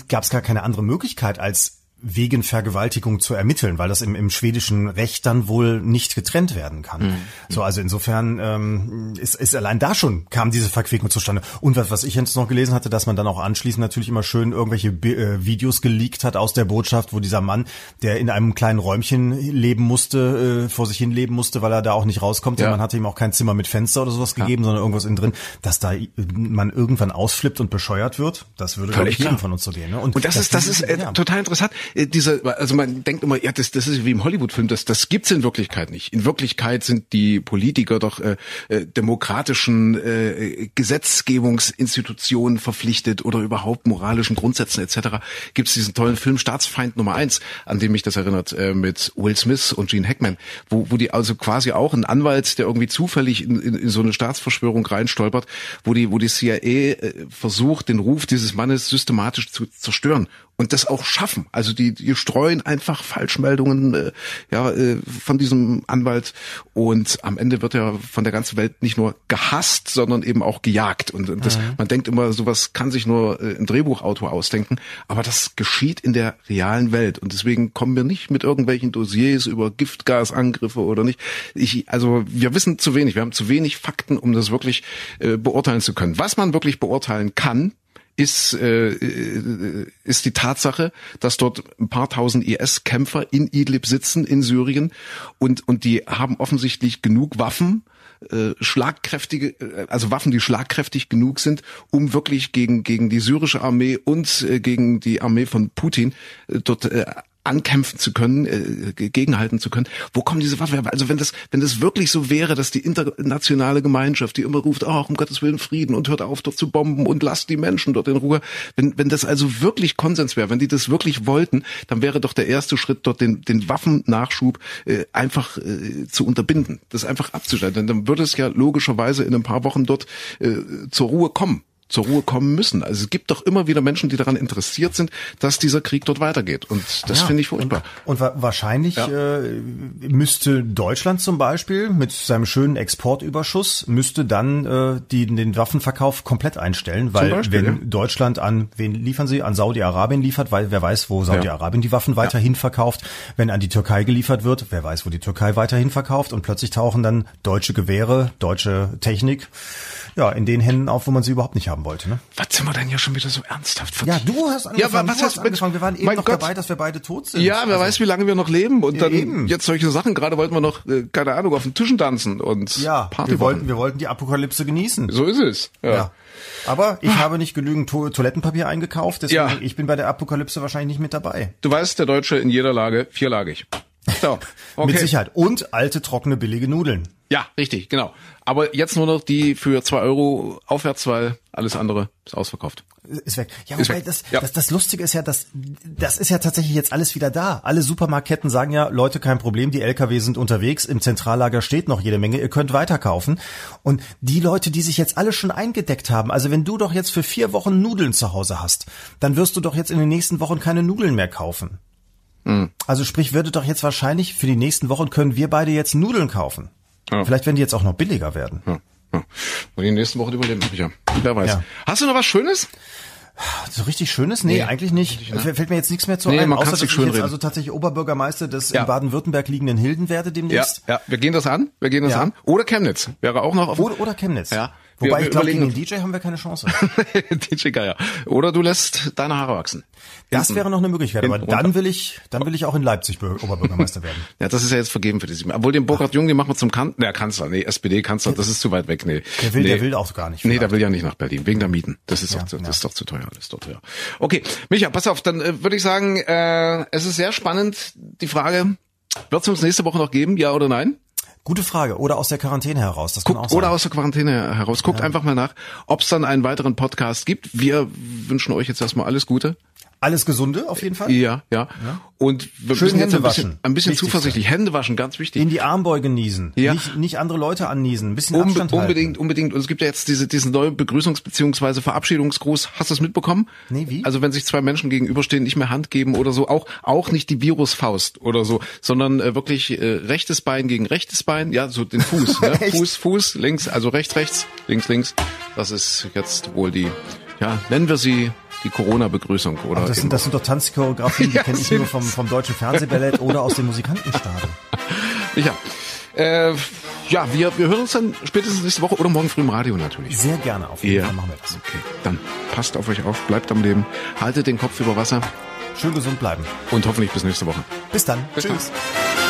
gab es gar keine andere Möglichkeit als wegen Vergewaltigung zu ermitteln, weil das im, im schwedischen Recht dann wohl nicht getrennt werden kann. Mhm. So, also insofern ähm, ist, ist allein da schon kam diese Verquickung zustande. Und was, was ich jetzt noch gelesen hatte, dass man dann auch anschließend natürlich immer schön irgendwelche äh, Videos geleakt hat aus der Botschaft, wo dieser Mann, der in einem kleinen Räumchen leben musste, äh, vor sich hin leben musste, weil er da auch nicht rauskommt. Ja. man hatte ihm auch kein Zimmer mit Fenster oder sowas ja. gegeben, sondern irgendwas innen drin, dass da man irgendwann ausflippt und bescheuert wird. Das würde glaube ich jedem von uns so gehen. Ne? Und, und das, das, ist das ist äh, ja. total interessant. Äh, dieser, also man denkt immer, ja, das, das ist wie im Hollywood-Film, das, das gibt's in Wirklichkeit nicht. In Wirklichkeit sind die Politiker doch äh, äh, demokratischen äh, Gesetzgebungsinstitutionen verpflichtet oder überhaupt moralischen Grundsätzen etc. Gibt's diesen tollen Film Staatsfeind Nummer eins, an dem mich das erinnert, äh, mit Will Smith und Gene Hackman, wo, wo die also quasi auch ein Anwalt, der irgendwie zufällig in, in, in so eine Staatsverschwörung reinstolpert, wo die, wo die CIA äh, versucht, den Ruf dieses Mannes systematisch zu zerstören und das auch schaffen. Also die, die streuen einfach Falschmeldungen äh, ja, äh, von diesem Anwalt und am Ende wird er von der ganzen Welt nicht nur gehasst, sondern eben auch gejagt. Und, und das, mhm. man denkt immer, sowas kann sich nur äh, ein Drehbuchautor ausdenken, aber das geschieht in der realen Welt und deswegen kommen wir nicht mit irgendwelchen Dossiers über Giftgasangriffe oder nicht. Ich, also wir wissen zu wenig, wir haben zu wenig Fakten, um das wirklich äh, beurteilen zu können. Was man wirklich beurteilen kann, ist, äh, ist die Tatsache, dass dort ein paar tausend IS-Kämpfer in Idlib sitzen in Syrien und, und die haben offensichtlich genug Waffen, äh, schlagkräftige, äh, also Waffen, die schlagkräftig genug sind, um wirklich gegen gegen die syrische Armee und äh, gegen die Armee von Putin äh, dort äh, ankämpfen zu können, äh, gegenhalten zu können. Wo kommen diese Waffen her? Also wenn das, wenn das wirklich so wäre, dass die internationale Gemeinschaft, die immer ruft, ach, um Gottes Willen Frieden und hört auf, dort zu bomben und lasst die Menschen dort in Ruhe. Wenn, wenn das also wirklich Konsens wäre, wenn die das wirklich wollten, dann wäre doch der erste Schritt dort den, den Waffennachschub äh, einfach äh, zu unterbinden, das einfach abzuschalten. Dann würde es ja logischerweise in ein paar Wochen dort äh, zur Ruhe kommen zur Ruhe kommen müssen. Also es gibt doch immer wieder Menschen, die daran interessiert sind, dass dieser Krieg dort weitergeht. Und das ja, finde ich furchtbar. Und, und wahrscheinlich ja. äh, müsste Deutschland zum Beispiel mit seinem schönen Exportüberschuss müsste dann äh, die, den Waffenverkauf komplett einstellen, weil Beispiel, wenn ja. Deutschland an wen liefern sie? An Saudi-Arabien liefert, weil wer weiß, wo Saudi-Arabien die Waffen weiterhin verkauft. Wenn an die Türkei geliefert wird, wer weiß, wo die Türkei weiterhin verkauft. Und plötzlich tauchen dann deutsche Gewehre, deutsche Technik ja, in den Händen auf, wo man sie überhaupt nicht haben wollte. Ne? Was sind wir denn ja schon wieder so ernsthaft? Ja, du hast angefangen. Ja, was du hast angefangen. Wir waren eben noch Gott. dabei, dass wir beide tot sind. Ja, wer also, weiß, wie lange wir noch leben und dann eben. jetzt solche Sachen. Gerade wollten wir noch, äh, keine Ahnung, auf den Tischen tanzen und ja, Party wir wollten, wir wollten die Apokalypse genießen. So ist es. Ja. ja. Aber ich habe nicht genügend to Toilettenpapier eingekauft, deswegen ja. ich bin bei der Apokalypse wahrscheinlich nicht mit dabei. Du weißt, der Deutsche in jeder Lage vierlagig. So, okay. Mit Sicherheit. Und alte, trockene, billige Nudeln. Ja, richtig, genau. Aber jetzt nur noch die für zwei Euro aufwärts, weil alles andere ist ausverkauft. Ist weg. Ja, ist wobei weg. Das, ja. Das, das Lustige ist ja, dass das ist ja tatsächlich jetzt alles wieder da. Alle Supermarktketten sagen ja, Leute, kein Problem, die LKW sind unterwegs, im Zentrallager steht noch jede Menge, ihr könnt weiterkaufen. Und die Leute, die sich jetzt alle schon eingedeckt haben, also wenn du doch jetzt für vier Wochen Nudeln zu Hause hast, dann wirst du doch jetzt in den nächsten Wochen keine Nudeln mehr kaufen. Mhm. Also sprich, würde doch jetzt wahrscheinlich für die nächsten Wochen können wir beide jetzt Nudeln kaufen. Ja. Vielleicht werden die jetzt auch noch billiger werden. Ja. Ja. Und die nächsten Wochen überleben, ja. Wer weiß. Ja. Hast du noch was Schönes? So richtig Schönes? Nee, nee eigentlich nicht. Ne? Fällt mir jetzt nichts mehr zu nee, ein, man außer dass ich jetzt reden. also tatsächlich Oberbürgermeister des ja. in Baden-Württemberg liegenden Hilden werde demnächst. Ja, ja, wir gehen das an. Wir gehen das ja. an. Oder Chemnitz wäre auch noch auf. Oder, oder Chemnitz. Ja. Wobei wir, ich glaube, gegen den DJ haben wir keine Chance. DJ Geier. Oder du lässt deine Haare wachsen. Das wäre noch eine Möglichkeit, aber dann will ich, dann will ich auch in Leipzig Oberbürgermeister werden. ja, das ist ja jetzt vergeben für diese. Obwohl den Burkhard Jung, den machen wir zum kan der Kanzler, nee, SPD-Kanzler, das ist zu weit weg, nee. Der will, nee. der will auch gar nicht. Nee, der will ja nicht nach Berlin, wegen der Mieten. Das ist, ja, doch, das ja. ist doch zu teuer alles dort, ja. Okay, Micha, pass auf, dann äh, würde ich sagen, äh, es ist sehr spannend, die Frage, wird es uns nächste Woche noch geben, ja oder nein? Gute Frage. Oder aus der Quarantäne heraus. Das Guckt, kann auch sein. Oder aus der Quarantäne heraus. Guckt ja. einfach mal nach, ob es dann einen weiteren Podcast gibt. Wir wünschen euch jetzt erstmal alles Gute. Alles Gesunde auf jeden Fall. Ja, ja. ja. Und wir Schön müssen jetzt ein bisschen, ein bisschen zuversichtlich. Sein. Hände waschen, ganz wichtig. In die Armbeuge niesen. Ja. Nicht, nicht andere Leute anniesen. Ein bisschen Unbe Abstand Unbedingt, halten. unbedingt. Und es gibt ja jetzt diese, diesen neuen Begrüßungs- bzw. Verabschiedungsgruß. Hast du es mitbekommen? Nee, wie? Also wenn sich zwei Menschen gegenüberstehen, nicht mehr Hand geben oder so. Auch, auch nicht die Virusfaust oder so, sondern äh, wirklich äh, rechtes Bein gegen rechtes Bein. Ja, so den Fuß. ne? Fuß, Fuß, links, also rechts, rechts, links, links. Das ist jetzt wohl die, ja, nennen wir sie die Corona-Begrüßung. oder? das, sind, das sind doch Tanzchoreografien, die ja, kenne ich nur vom, vom deutschen Fernsehballett oder aus dem Musikantenstadel. Ja. Äh, ja, wir, wir hören uns dann spätestens nächste Woche oder morgen früh im Radio natürlich. Sehr gerne, auf jeden ja. Fall machen wir das. Okay, dann passt auf euch auf, bleibt am Leben, haltet den Kopf über Wasser. Schön gesund bleiben. Und hoffentlich bis nächste Woche. Bis dann. Bis Tschüss. Dann.